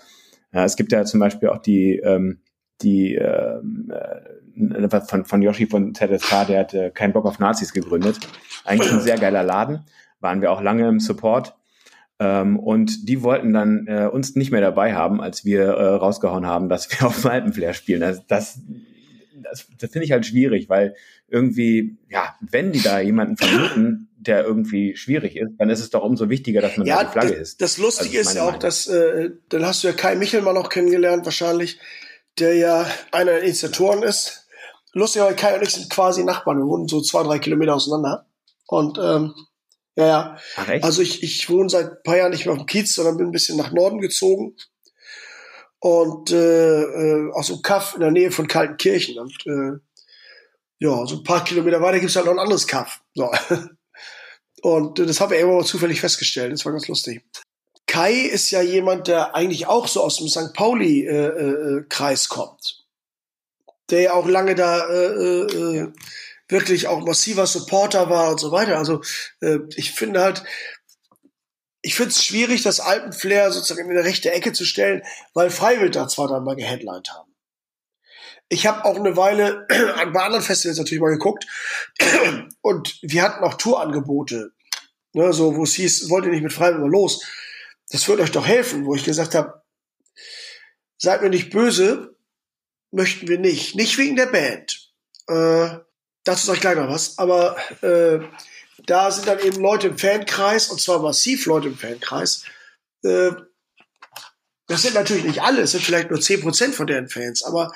äh, es gibt ja zum Beispiel auch die, ähm, die ähm, äh, von, von Yoshi von ZSK, der hat äh, keinen Bock auf Nazis gegründet. Eigentlich ein sehr geiler Laden. Waren wir auch lange im Support. Ähm, und die wollten dann äh, uns nicht mehr dabei haben, als wir äh, rausgehauen haben, dass wir [LAUGHS] auf dem Alpenflair spielen. Das, das, das, das finde ich halt schwierig, weil irgendwie, ja, wenn die da jemanden vermuten, der irgendwie schwierig ist, dann ist es doch umso wichtiger, dass man ja, da die Flagge das, ist. Das Lustige also ist, auch, Meinung. dass äh, dann hast du ja Kai Michelmann noch kennengelernt, wahrscheinlich, der ja einer der Initiatoren ist. Lustigerweise, Kai und ich sind quasi Nachbarn. Wir wohnen so zwei, drei Kilometer auseinander. Und ähm, ja, ja. Ach, echt? Also ich, ich wohne seit ein paar Jahren nicht mehr auf dem Kiez, sondern bin ein bisschen nach Norden gezogen. Und äh, äh, aus dem Kaff in der Nähe von Kaltenkirchen. Und äh, ja, so ein paar Kilometer weiter gibt's halt noch ein anderes Kaff. So. [LAUGHS] Und äh, das haben wir irgendwann mal zufällig festgestellt. Das war ganz lustig. Kai ist ja jemand, der eigentlich auch so aus dem St. Pauli-Kreis äh, äh, kommt. Der ja auch lange da äh, äh, wirklich auch massiver Supporter war und so weiter. Also äh, ich finde halt, ich finde es schwierig, das Alpenflair sozusagen in eine rechte Ecke zu stellen, weil Freiwild da zwar dann mal geheadlined haben. Ich habe auch eine Weile [CLEARS THROAT] bei anderen Festivals natürlich mal geguckt [CLEARS THROAT] und wir hatten auch Tourangebote, ne, so wo es hieß, wollt ihr nicht mit Freiwild mal los? Das wird euch doch helfen, wo ich gesagt habe, seid mir nicht böse, möchten wir nicht. Nicht wegen der Band. Äh, dazu sage ich gleich noch was, aber äh, da sind dann eben Leute im Fankreis, und zwar massiv Leute im Fankreis. Äh, das sind natürlich nicht alle, es sind vielleicht nur 10% von deren Fans, aber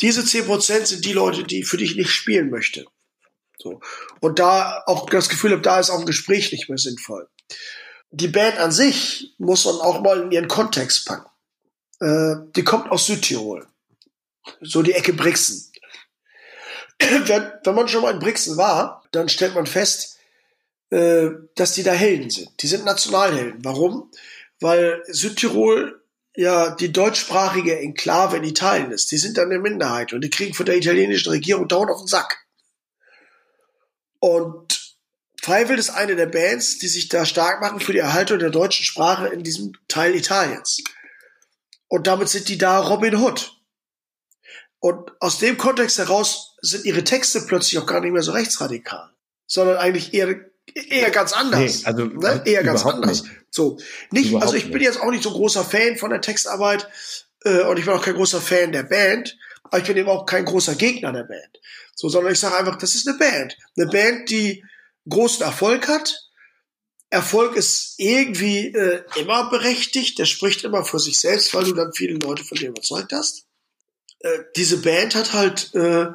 diese 10% sind die Leute, die für dich nicht spielen möchte. So. Und da auch das Gefühl habe, da ist auch ein Gespräch nicht mehr sinnvoll. Die Band an sich muss man auch mal in ihren Kontext packen. Äh, die kommt aus Südtirol. So die Ecke Brixen [LAUGHS] wenn, wenn man schon mal in Brixen war, dann stellt man fest, äh, dass die da Helden sind. Die sind Nationalhelden. Warum? Weil Südtirol ja die deutschsprachige Enklave in Italien ist. Die sind dann eine Minderheit und die kriegen von der italienischen Regierung dauernd auf den Sack. Und Freiwild ist eine der Bands, die sich da stark machen für die Erhaltung der deutschen Sprache in diesem Teil Italiens. Und damit sind die da Robin Hood. Und aus dem Kontext heraus sind ihre Texte plötzlich auch gar nicht mehr so rechtsradikal, sondern eigentlich eher, eher ganz anders. Nee, also ne? eher ganz anders. Nicht. So, nicht, Überhaupt also ich bin jetzt auch nicht so großer Fan von der Textarbeit äh, und ich bin auch kein großer Fan der Band, aber ich bin eben auch kein großer Gegner der Band. So, sondern ich sage einfach, das ist eine Band. Eine Band, die großen Erfolg hat. Erfolg ist irgendwie äh, immer berechtigt, der spricht immer für sich selbst, weil du dann viele Leute von dir überzeugt hast. Äh, diese Band hat halt äh,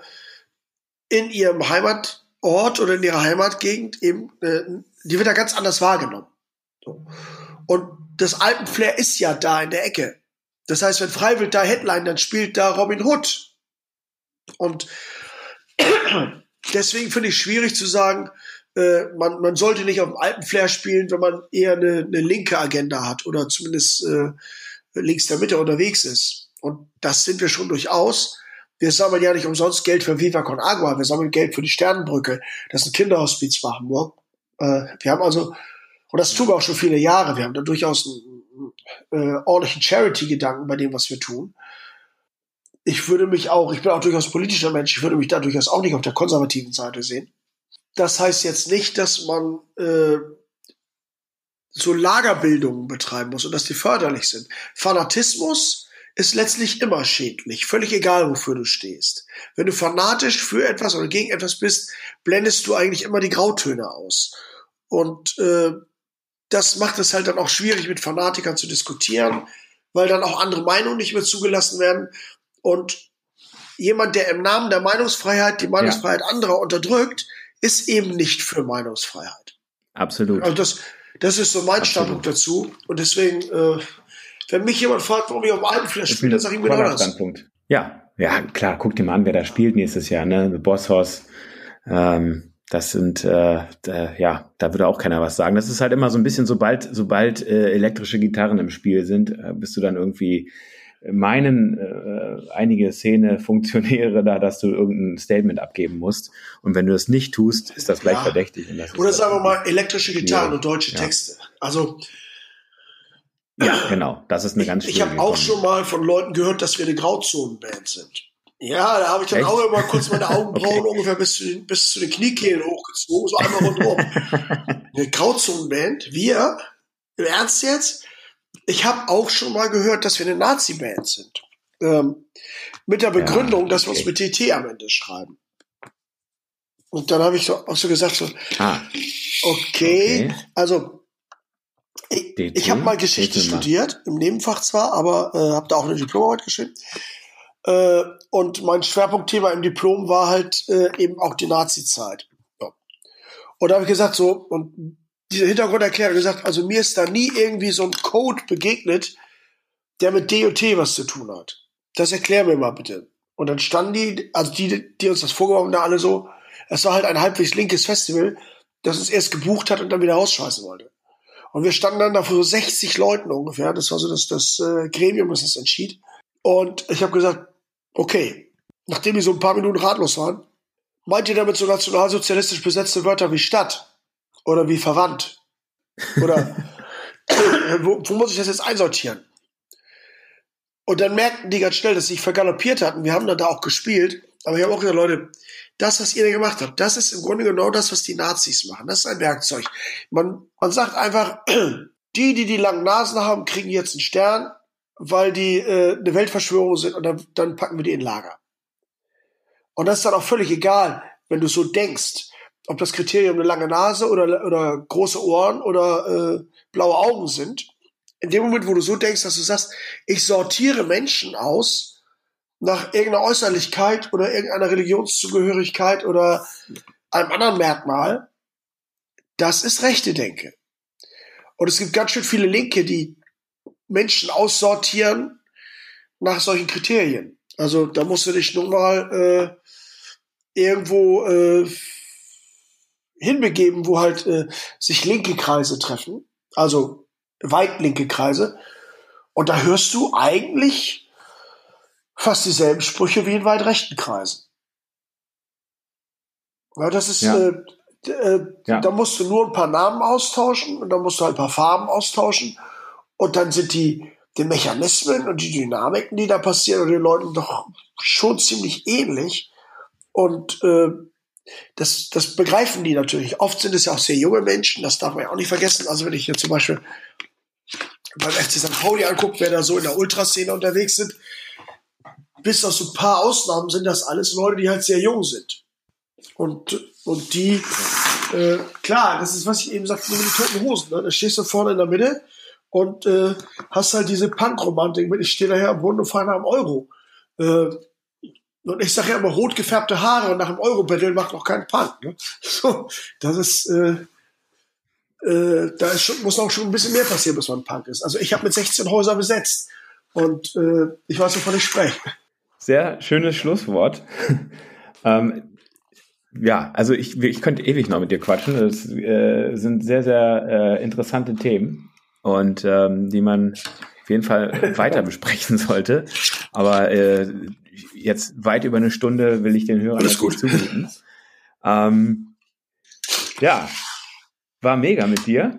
in ihrem Heimatort oder in ihrer Heimatgegend eben, äh, die wird da ganz anders wahrgenommen. So. Und das Alpenflair ist ja da in der Ecke. Das heißt, wenn Freiwild da Headline, dann spielt da Robin Hood. Und [CLEARS THROAT] deswegen finde ich schwierig zu sagen, äh, man, man sollte nicht auf dem Alpenflair spielen, wenn man eher eine, eine linke Agenda hat oder zumindest äh, links der Mitte unterwegs ist. Und das sind wir schon durchaus. Wir sammeln ja nicht umsonst Geld für Viva Con Agua, wir sammeln Geld für die Sternenbrücke. Das ist ein Kinderhospiz bei Hamburg. Äh, wir haben also, und das tun wir auch schon viele Jahre, wir haben da durchaus einen, äh, ordentlichen Charity-Gedanken bei dem, was wir tun. Ich würde mich auch, ich bin auch durchaus politischer Mensch, ich würde mich da durchaus auch nicht auf der konservativen Seite sehen. Das heißt jetzt nicht, dass man äh, so Lagerbildungen betreiben muss und dass die förderlich sind. Fanatismus ist letztlich immer schädlich, völlig egal, wofür du stehst. Wenn du fanatisch für etwas oder gegen etwas bist, blendest du eigentlich immer die Grautöne aus. Und äh, das macht es halt dann auch schwierig, mit Fanatikern zu diskutieren, weil dann auch andere Meinungen nicht mehr zugelassen werden. Und jemand, der im Namen der Meinungsfreiheit die Meinungsfreiheit ja. anderer unterdrückt, ist eben nicht für Meinungsfreiheit. Absolut. Also das, das ist so mein Absolut. Standpunkt dazu. Und deswegen, äh, wenn mich jemand fragt, warum ich auf dem Alpenflash spiele, dann sage ich mir das. Standpunkt. Ja, ja, klar, guck dir mal an, wer da spielt nächstes Jahr, ne? The Boss Hoss. Ähm, das sind, äh, äh, ja, da würde auch keiner was sagen. Das ist halt immer so ein bisschen, sobald, sobald äh, elektrische Gitarren im Spiel sind, äh, bist du dann irgendwie meinen äh, einige Szene-Funktionäre da, dass du irgendein Statement abgeben musst. Und wenn du das nicht tust, ist das gleich ja. verdächtig. Oder halt sagen wir mal elektrische Gitarren ja. und deutsche ja. Texte. Also ja, [CLEARS THROAT] genau. Das ist eine ganz Ich, ich habe auch schon mal von Leuten gehört, dass wir eine Grauzonenband sind. Ja, da habe ich dann Echt? auch immer kurz meine [LAUGHS] Augenbrauen okay. ungefähr bis zu, den, bis zu den Kniekehlen hochgezogen, so einmal rundherum. [LAUGHS] eine Grauzonenband, wir, im Ernst jetzt? Ich habe auch schon mal gehört, dass wir eine Nazi-Band sind. Ähm, mit der Begründung, ja, okay. dass wir uns mit TT am Ende schreiben. Und dann habe ich so, auch so gesagt, so, ah. okay, okay, also ich, ich habe mal Geschichte studiert, im Nebenfach zwar, aber äh, habe da auch eine Diplomarbeit geschrieben. Äh, und mein Schwerpunktthema im Diplom war halt äh, eben auch die Nazi-Zeit. Ja. Und da habe ich gesagt, so, und diese Hintergrunderklärung gesagt, also mir ist da nie irgendwie so ein Code begegnet, der mit DOT was zu tun hat. Das erklär mir mal bitte. Und dann standen die, also die, die uns das vorgeworfen haben, alle so, es war halt ein halbwegs linkes Festival, das uns erst gebucht hat und dann wieder rausschmeißen wollte. Und wir standen dann da vor so 60 Leuten ungefähr. Das war so das, das äh, Gremium, das das entschied. Und ich habe gesagt, okay, nachdem die so ein paar Minuten ratlos waren, meint ihr damit so nationalsozialistisch besetzte Wörter wie Stadt oder wie verwandt? Oder [LAUGHS] wo, wo muss ich das jetzt einsortieren? Und dann merkten die ganz schnell, dass sie sich vergaloppiert hatten. Wir haben dann da auch gespielt. Aber ich habe auch gesagt, Leute, das, was ihr da gemacht habt, das ist im Grunde genau das, was die Nazis machen. Das ist ein Werkzeug. Man, man sagt einfach, [CLEARS THROAT] die, die die langen Nasen haben, kriegen jetzt einen Stern, weil die äh, eine Weltverschwörung sind und dann, dann packen wir die in Lager. Und das ist dann auch völlig egal, wenn du so denkst, ob das Kriterium eine lange Nase oder, oder große Ohren oder äh, blaue Augen sind. In dem Moment, wo du so denkst, dass du sagst, ich sortiere Menschen aus, nach irgendeiner Äußerlichkeit oder irgendeiner Religionszugehörigkeit oder einem anderen Merkmal, das ist rechte Denke. Und es gibt ganz schön viele Linke, die Menschen aussortieren nach solchen Kriterien. Also da musst du dich nun mal äh, irgendwo äh, hinbegeben, wo halt äh, sich linke Kreise treffen, also weit linke Kreise. Und da hörst du eigentlich fast dieselben Sprüche wie in weit rechten Kreisen. Ja, das ist, ja. Äh, äh, ja. da musst du nur ein paar Namen austauschen und dann musst du halt ein paar Farben austauschen und dann sind die, den Mechanismen und die Dynamiken, die da passieren, und den Leuten doch schon ziemlich ähnlich. Und äh, das, das begreifen die natürlich. Oft sind es ja auch sehr junge Menschen, das darf man ja auch nicht vergessen. Also wenn ich hier zum Beispiel beim FC St. Pauli angucke, wer da so in der Ultraszene unterwegs sind, bis auf so ein paar Ausnahmen sind das alles Leute, die halt sehr jung sind. Und, und die, äh, klar, das ist, was ich eben sagte, mit den toten Hosen. Ne? Da stehst du vorne in der Mitte und äh, hast halt diese Punk-Romantik mit, ich stehe daher am Boden und fahre nach einem Euro. Äh, und ich sage ja immer, rot gefärbte Haare und nach dem Euro-Battle macht noch keinen Punk. Ne? [LAUGHS] So, das ist, äh, äh, da ist schon, muss auch schon ein bisschen mehr passieren, bis man Punk ist. Also ich habe mit 16 Häuser besetzt und äh, ich weiß, wovon ich spreche. Sehr schönes Schlusswort. [LAUGHS] ähm, ja, also ich, ich könnte ewig noch mit dir quatschen. Das äh, sind sehr, sehr äh, interessante Themen und ähm, die man auf jeden Fall [LAUGHS] weiter besprechen sollte. Aber äh, jetzt weit über eine Stunde will ich den Hörern Alles gut. zumuten. Ähm, ja, war mega mit dir.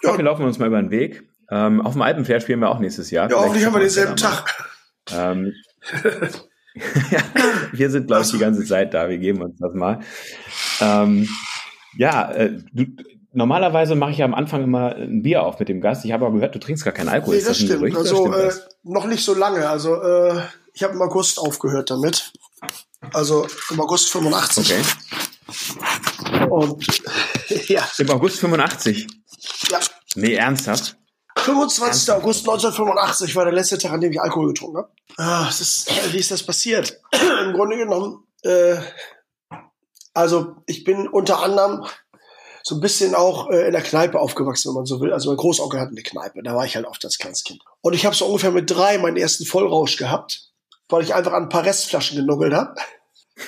Ich Ja. wir laufen uns mal über den Weg. Ähm, auf dem Alpenpferd spielen wir auch nächstes Jahr. Ja, hoffentlich haben wir denselben Tag. ähm, [LAUGHS] wir sind, glaube ich, die ganze Zeit da. Wir geben uns das mal. Ähm, ja, äh, du, normalerweise mache ich ja am Anfang immer ein Bier auf mit dem Gast. Ich habe aber gehört, du trinkst gar keinen Alkohol. Nee, Ist das ein stimmt. Gerücht Also stimmt äh, das? noch nicht so lange. Also äh, ich habe im August aufgehört damit. Also im August 85. Okay. Und [LAUGHS] ja, Im August 85. ja. Nee, ernsthaft? 25. August 1985 war der letzte Tag, an dem ich Alkohol getrunken habe. Ah, es ist, wie ist das passiert? [CLEARS THROAT] Im Grunde genommen, äh, also ich bin unter anderem so ein bisschen auch äh, in der Kneipe aufgewachsen, wenn man so will. Also mein Großonkel hatte eine Kneipe, da war ich halt oft als kleines Kind. Und ich habe so ungefähr mit drei meinen ersten Vollrausch gehabt, weil ich einfach an ein paar Restflaschen genuggelt habe.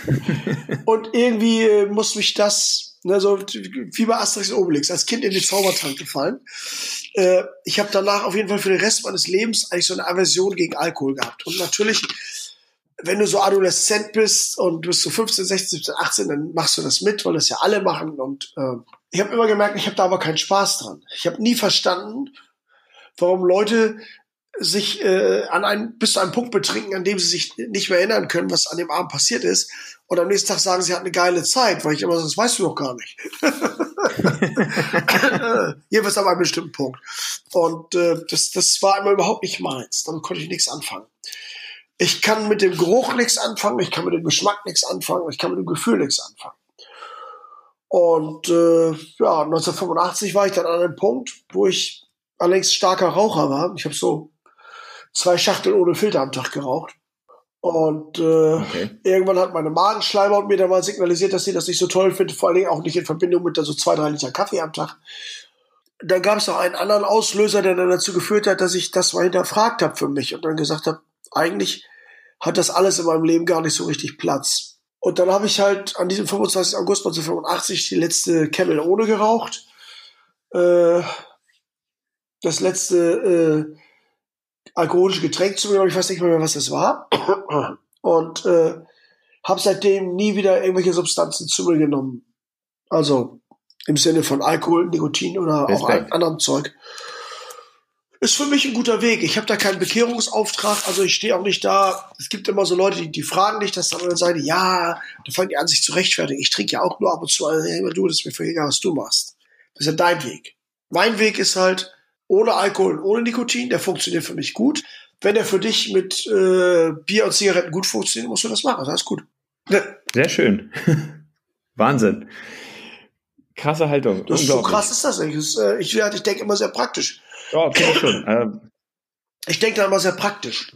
[LAUGHS] und irgendwie äh, muss mich das, ne, so wie bei Asterix Obelix, als Kind in den Zaubertrank gefallen. Äh, ich habe danach auf jeden Fall für den Rest meines Lebens eigentlich so eine Aversion gegen Alkohol gehabt. Und natürlich, wenn du so Adoleszent bist und du bist so 15, 16, 17, 18, dann machst du das mit, weil das ja alle machen. Und äh, ich habe immer gemerkt, ich habe da aber keinen Spaß dran. Ich habe nie verstanden, warum Leute sich äh, an einen, bis zu einem Punkt betrinken, an dem sie sich nicht mehr erinnern können, was an dem Abend passiert ist. Und am nächsten Tag sagen, sie hatten eine geile Zeit, weil ich immer so, das weißt du doch gar nicht. [LAUGHS] [LAUGHS] Jedenfalls an einem bestimmten Punkt. Und äh, das, das war immer überhaupt nicht meins. Damit konnte ich nichts anfangen. Ich kann mit dem Geruch nichts anfangen, ich kann mit dem Geschmack nichts anfangen, ich kann mit dem Gefühl nichts anfangen. Und äh, ja, 1985 war ich dann an einem Punkt, wo ich allerdings starker Raucher war. Ich habe so zwei Schachteln ohne Filter am Tag geraucht. Und äh, Okay. irgendwann hat meine Magenschleimhaut mir dann mal signalisiert, dass sie das nicht so toll findet, vor allen Dingen auch nicht in Verbindung mit so zwei, drei Liter Kaffee am Tag. Dann gab es noch einen anderen Auslöser, der dann dazu geführt hat, dass ich das mal hinterfragt habe für mich und dann gesagt habe, eigentlich hat das alles in meinem Leben gar nicht so richtig Platz. Und dann habe ich halt an diesem 25. August 1985 die letzte Camel ohne geraucht. Äh, das letzte äh, alkoholische Getränk zu mir, genommen. ich weiß nicht mehr, was das war. Und äh, habe seitdem nie wieder irgendwelche Substanzen zu mir genommen. Also im Sinne von Alkohol, Nikotin oder auch Respekt. an- anderem Zeug. Ist für mich ein guter Weg. Ich habe da keinen Bekehrungsauftrag, also ich stehe auch nicht da. Es gibt immer so Leute, die, die fragen dich das dann sagen ja, da fangen die an, sich zu rechtfertigen. Ich trinke ja auch nur ab und zu, also, hey, du, das ist mir völlig egal, was du machst. Das ist ja dein Weg. Mein Weg ist halt ohne Alkohol ohne Nikotin, der funktioniert für mich gut. Wenn der für dich mit äh, Bier und Zigaretten gut funktioniert, musst du das machen. Das ist gut. Ja, Sehr schön. [LAUGHS] Wahnsinn. Krasse Haltung. Das ist so krass ist das nicht. Das, ist, äh, ich, ich denke immer sehr praktisch. Ja, finde ich schon. Ähm, Ich denke da immer sehr praktisch.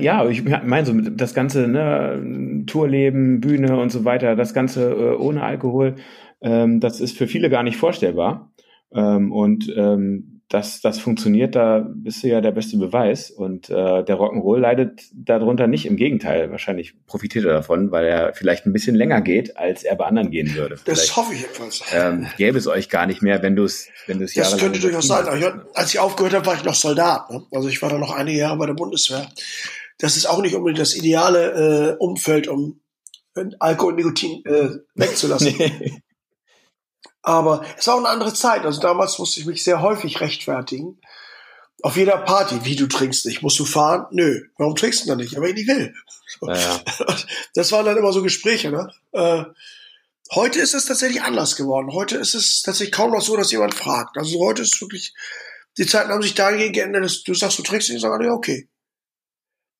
Ja, ich meine so das ganze ne, Tourleben, Bühne und so weiter, das ganze äh, ohne Alkohol, ähm, das ist für viele gar nicht vorstellbar. Ähm, und ähm, dass das funktioniert, da bist du ja der beste Beweis. Und äh, der Rock'n'Roll leidet darunter nicht. Im Gegenteil, wahrscheinlich profitiert er davon, weil er vielleicht ein bisschen länger geht, als er bei anderen gehen würde. Das Vielleicht hoffe ich jedenfalls. ähm, gäbe es euch gar nicht mehr, wenn du es wenn du es Das könnte durchaus sein. ich, als ich aufgehört habe, war ich noch Soldat. Ne? Also ich war da noch einige Jahre bei der Bundeswehr. Das ist auch nicht unbedingt das ideale äh, Umfeld, um äh, Alkohol und Nikotin äh, [LAUGHS] wegzulassen. Nee. Aber es war auch eine andere Zeit. Also damals musste ich mich sehr häufig rechtfertigen. auf jeder Party, wie du trinkst nicht, musst du fahren? Nö. Warum trinkst du dann nicht? Aber ich nicht will. Ja. [LAUGHS] Das waren dann immer so Gespräche, ne? Äh, heute ist es tatsächlich anders geworden. Heute ist es tatsächlich kaum noch so, dass jemand fragt. Also heute ist wirklich, die Zeiten haben sich dahingehend geändert, dass du sagst, du trinkst nicht, ich sage, ja, okay.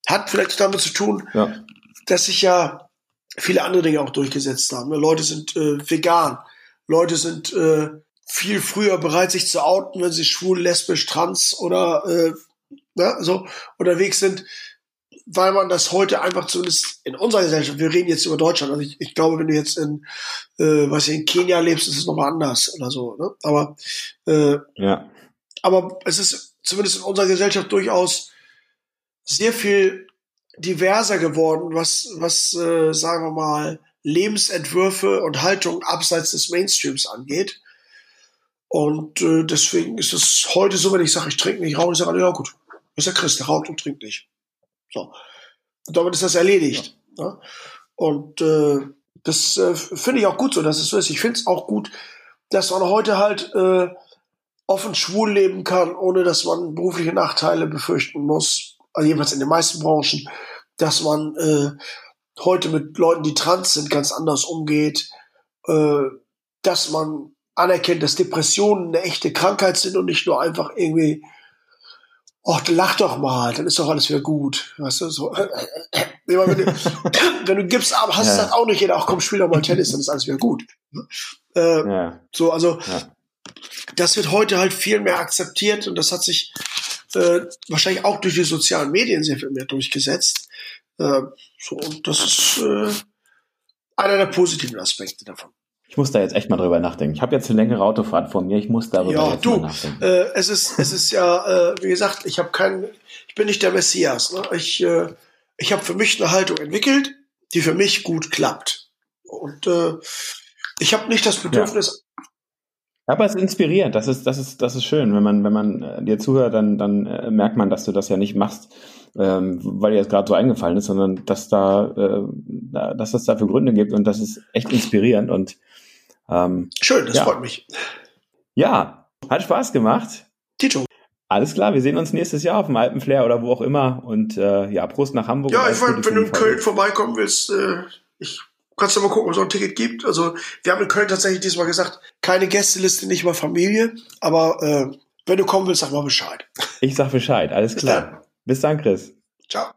Hat vielleicht damit zu tun, ja. dass sich ja viele andere Dinge auch durchgesetzt haben. Ne? Leute sind äh, vegan. Leute sind äh, viel früher bereit, sich zu outen, wenn sie schwul, lesbisch, trans oder äh, ne, so unterwegs sind, weil man das heute einfach zumindest in unserer Gesellschaft, wir reden jetzt über Deutschland, also ich, ich glaube, wenn du jetzt in, äh, was in Kenia lebst, ist es nochmal anders oder so, ne? Aber äh, ja. aber es ist zumindest in unserer Gesellschaft durchaus sehr viel diverser geworden, was, was äh, sagen wir mal, Lebensentwürfe und Haltung abseits des Mainstreams angeht. Und äh, deswegen ist es heute so, wenn ich sage, ich trinke nicht, rauche, ich sage, ja gut, ist der Christ, der raucht und trinkt nicht. So. Und damit ist das erledigt. Ja. Ne? Und äh, das äh, finde ich auch gut so, dass es so ist. Ich finde es auch gut, dass man heute halt äh, offen schwul leben kann, ohne dass man berufliche Nachteile befürchten muss. Also jedenfalls in den meisten Branchen, dass man äh, heute mit Leuten, die trans sind, ganz anders umgeht, äh, dass man anerkennt, dass Depressionen eine echte Krankheit sind und nicht nur einfach irgendwie, ach, lach doch mal, dann ist doch alles wieder gut. Weißt du, so. [LAUGHS] wenn, du, [COUGHS] wenn du gibst, aber hast ja. das auch nicht jeder, ach komm, spiel doch mal Tennis, dann ist alles wieder gut. Äh, ja. So, also, ja. das wird heute halt viel mehr akzeptiert und das hat sich äh, wahrscheinlich auch durch die sozialen Medien sehr viel mehr durchgesetzt. Äh, so, und das ist äh, einer der positiven Aspekte davon. Ich muss da jetzt echt mal drüber nachdenken. Ich habe jetzt eine längere Autofahrt vor mir. Ich muss darüber ja, jetzt du, mal nachdenken. Äh, es ist, es ist ja, äh, wie gesagt, ich habe keinen, ich bin nicht der Messias. Ne? Ich, äh, ich habe für mich eine Haltung entwickelt, die für mich gut klappt. Und äh, ich habe nicht das Bedürfnis. Ja. Aber es ist inspirierend. Das ist, das ist, das ist schön. Wenn man, wenn man äh, dir zuhört, dann, dann äh, merkt man, dass du das ja nicht machst, ähm, weil dir das gerade so eingefallen ist, sondern dass da, äh, dass es dafür Gründe gibt und das ist echt inspirierend und ähm, Schön, das ja. freut mich. Ja, hat Spaß gemacht. Tito. Alles klar, wir sehen uns nächstes Jahr auf dem Alpenflair oder wo auch immer. Und äh, ja, Prost nach Hamburg. Ja, ich meine, wenn du in Köln vorbeikommen willst, äh, ich kannst du mal gucken, ob es noch ein Ticket gibt. Also wir haben in Köln tatsächlich diesmal gesagt, keine Gästeliste, nicht mal Familie. Aber äh, wenn du kommen willst, sag mal Bescheid. Ich sag Bescheid, alles klar. Bis dann, Chris. Ciao.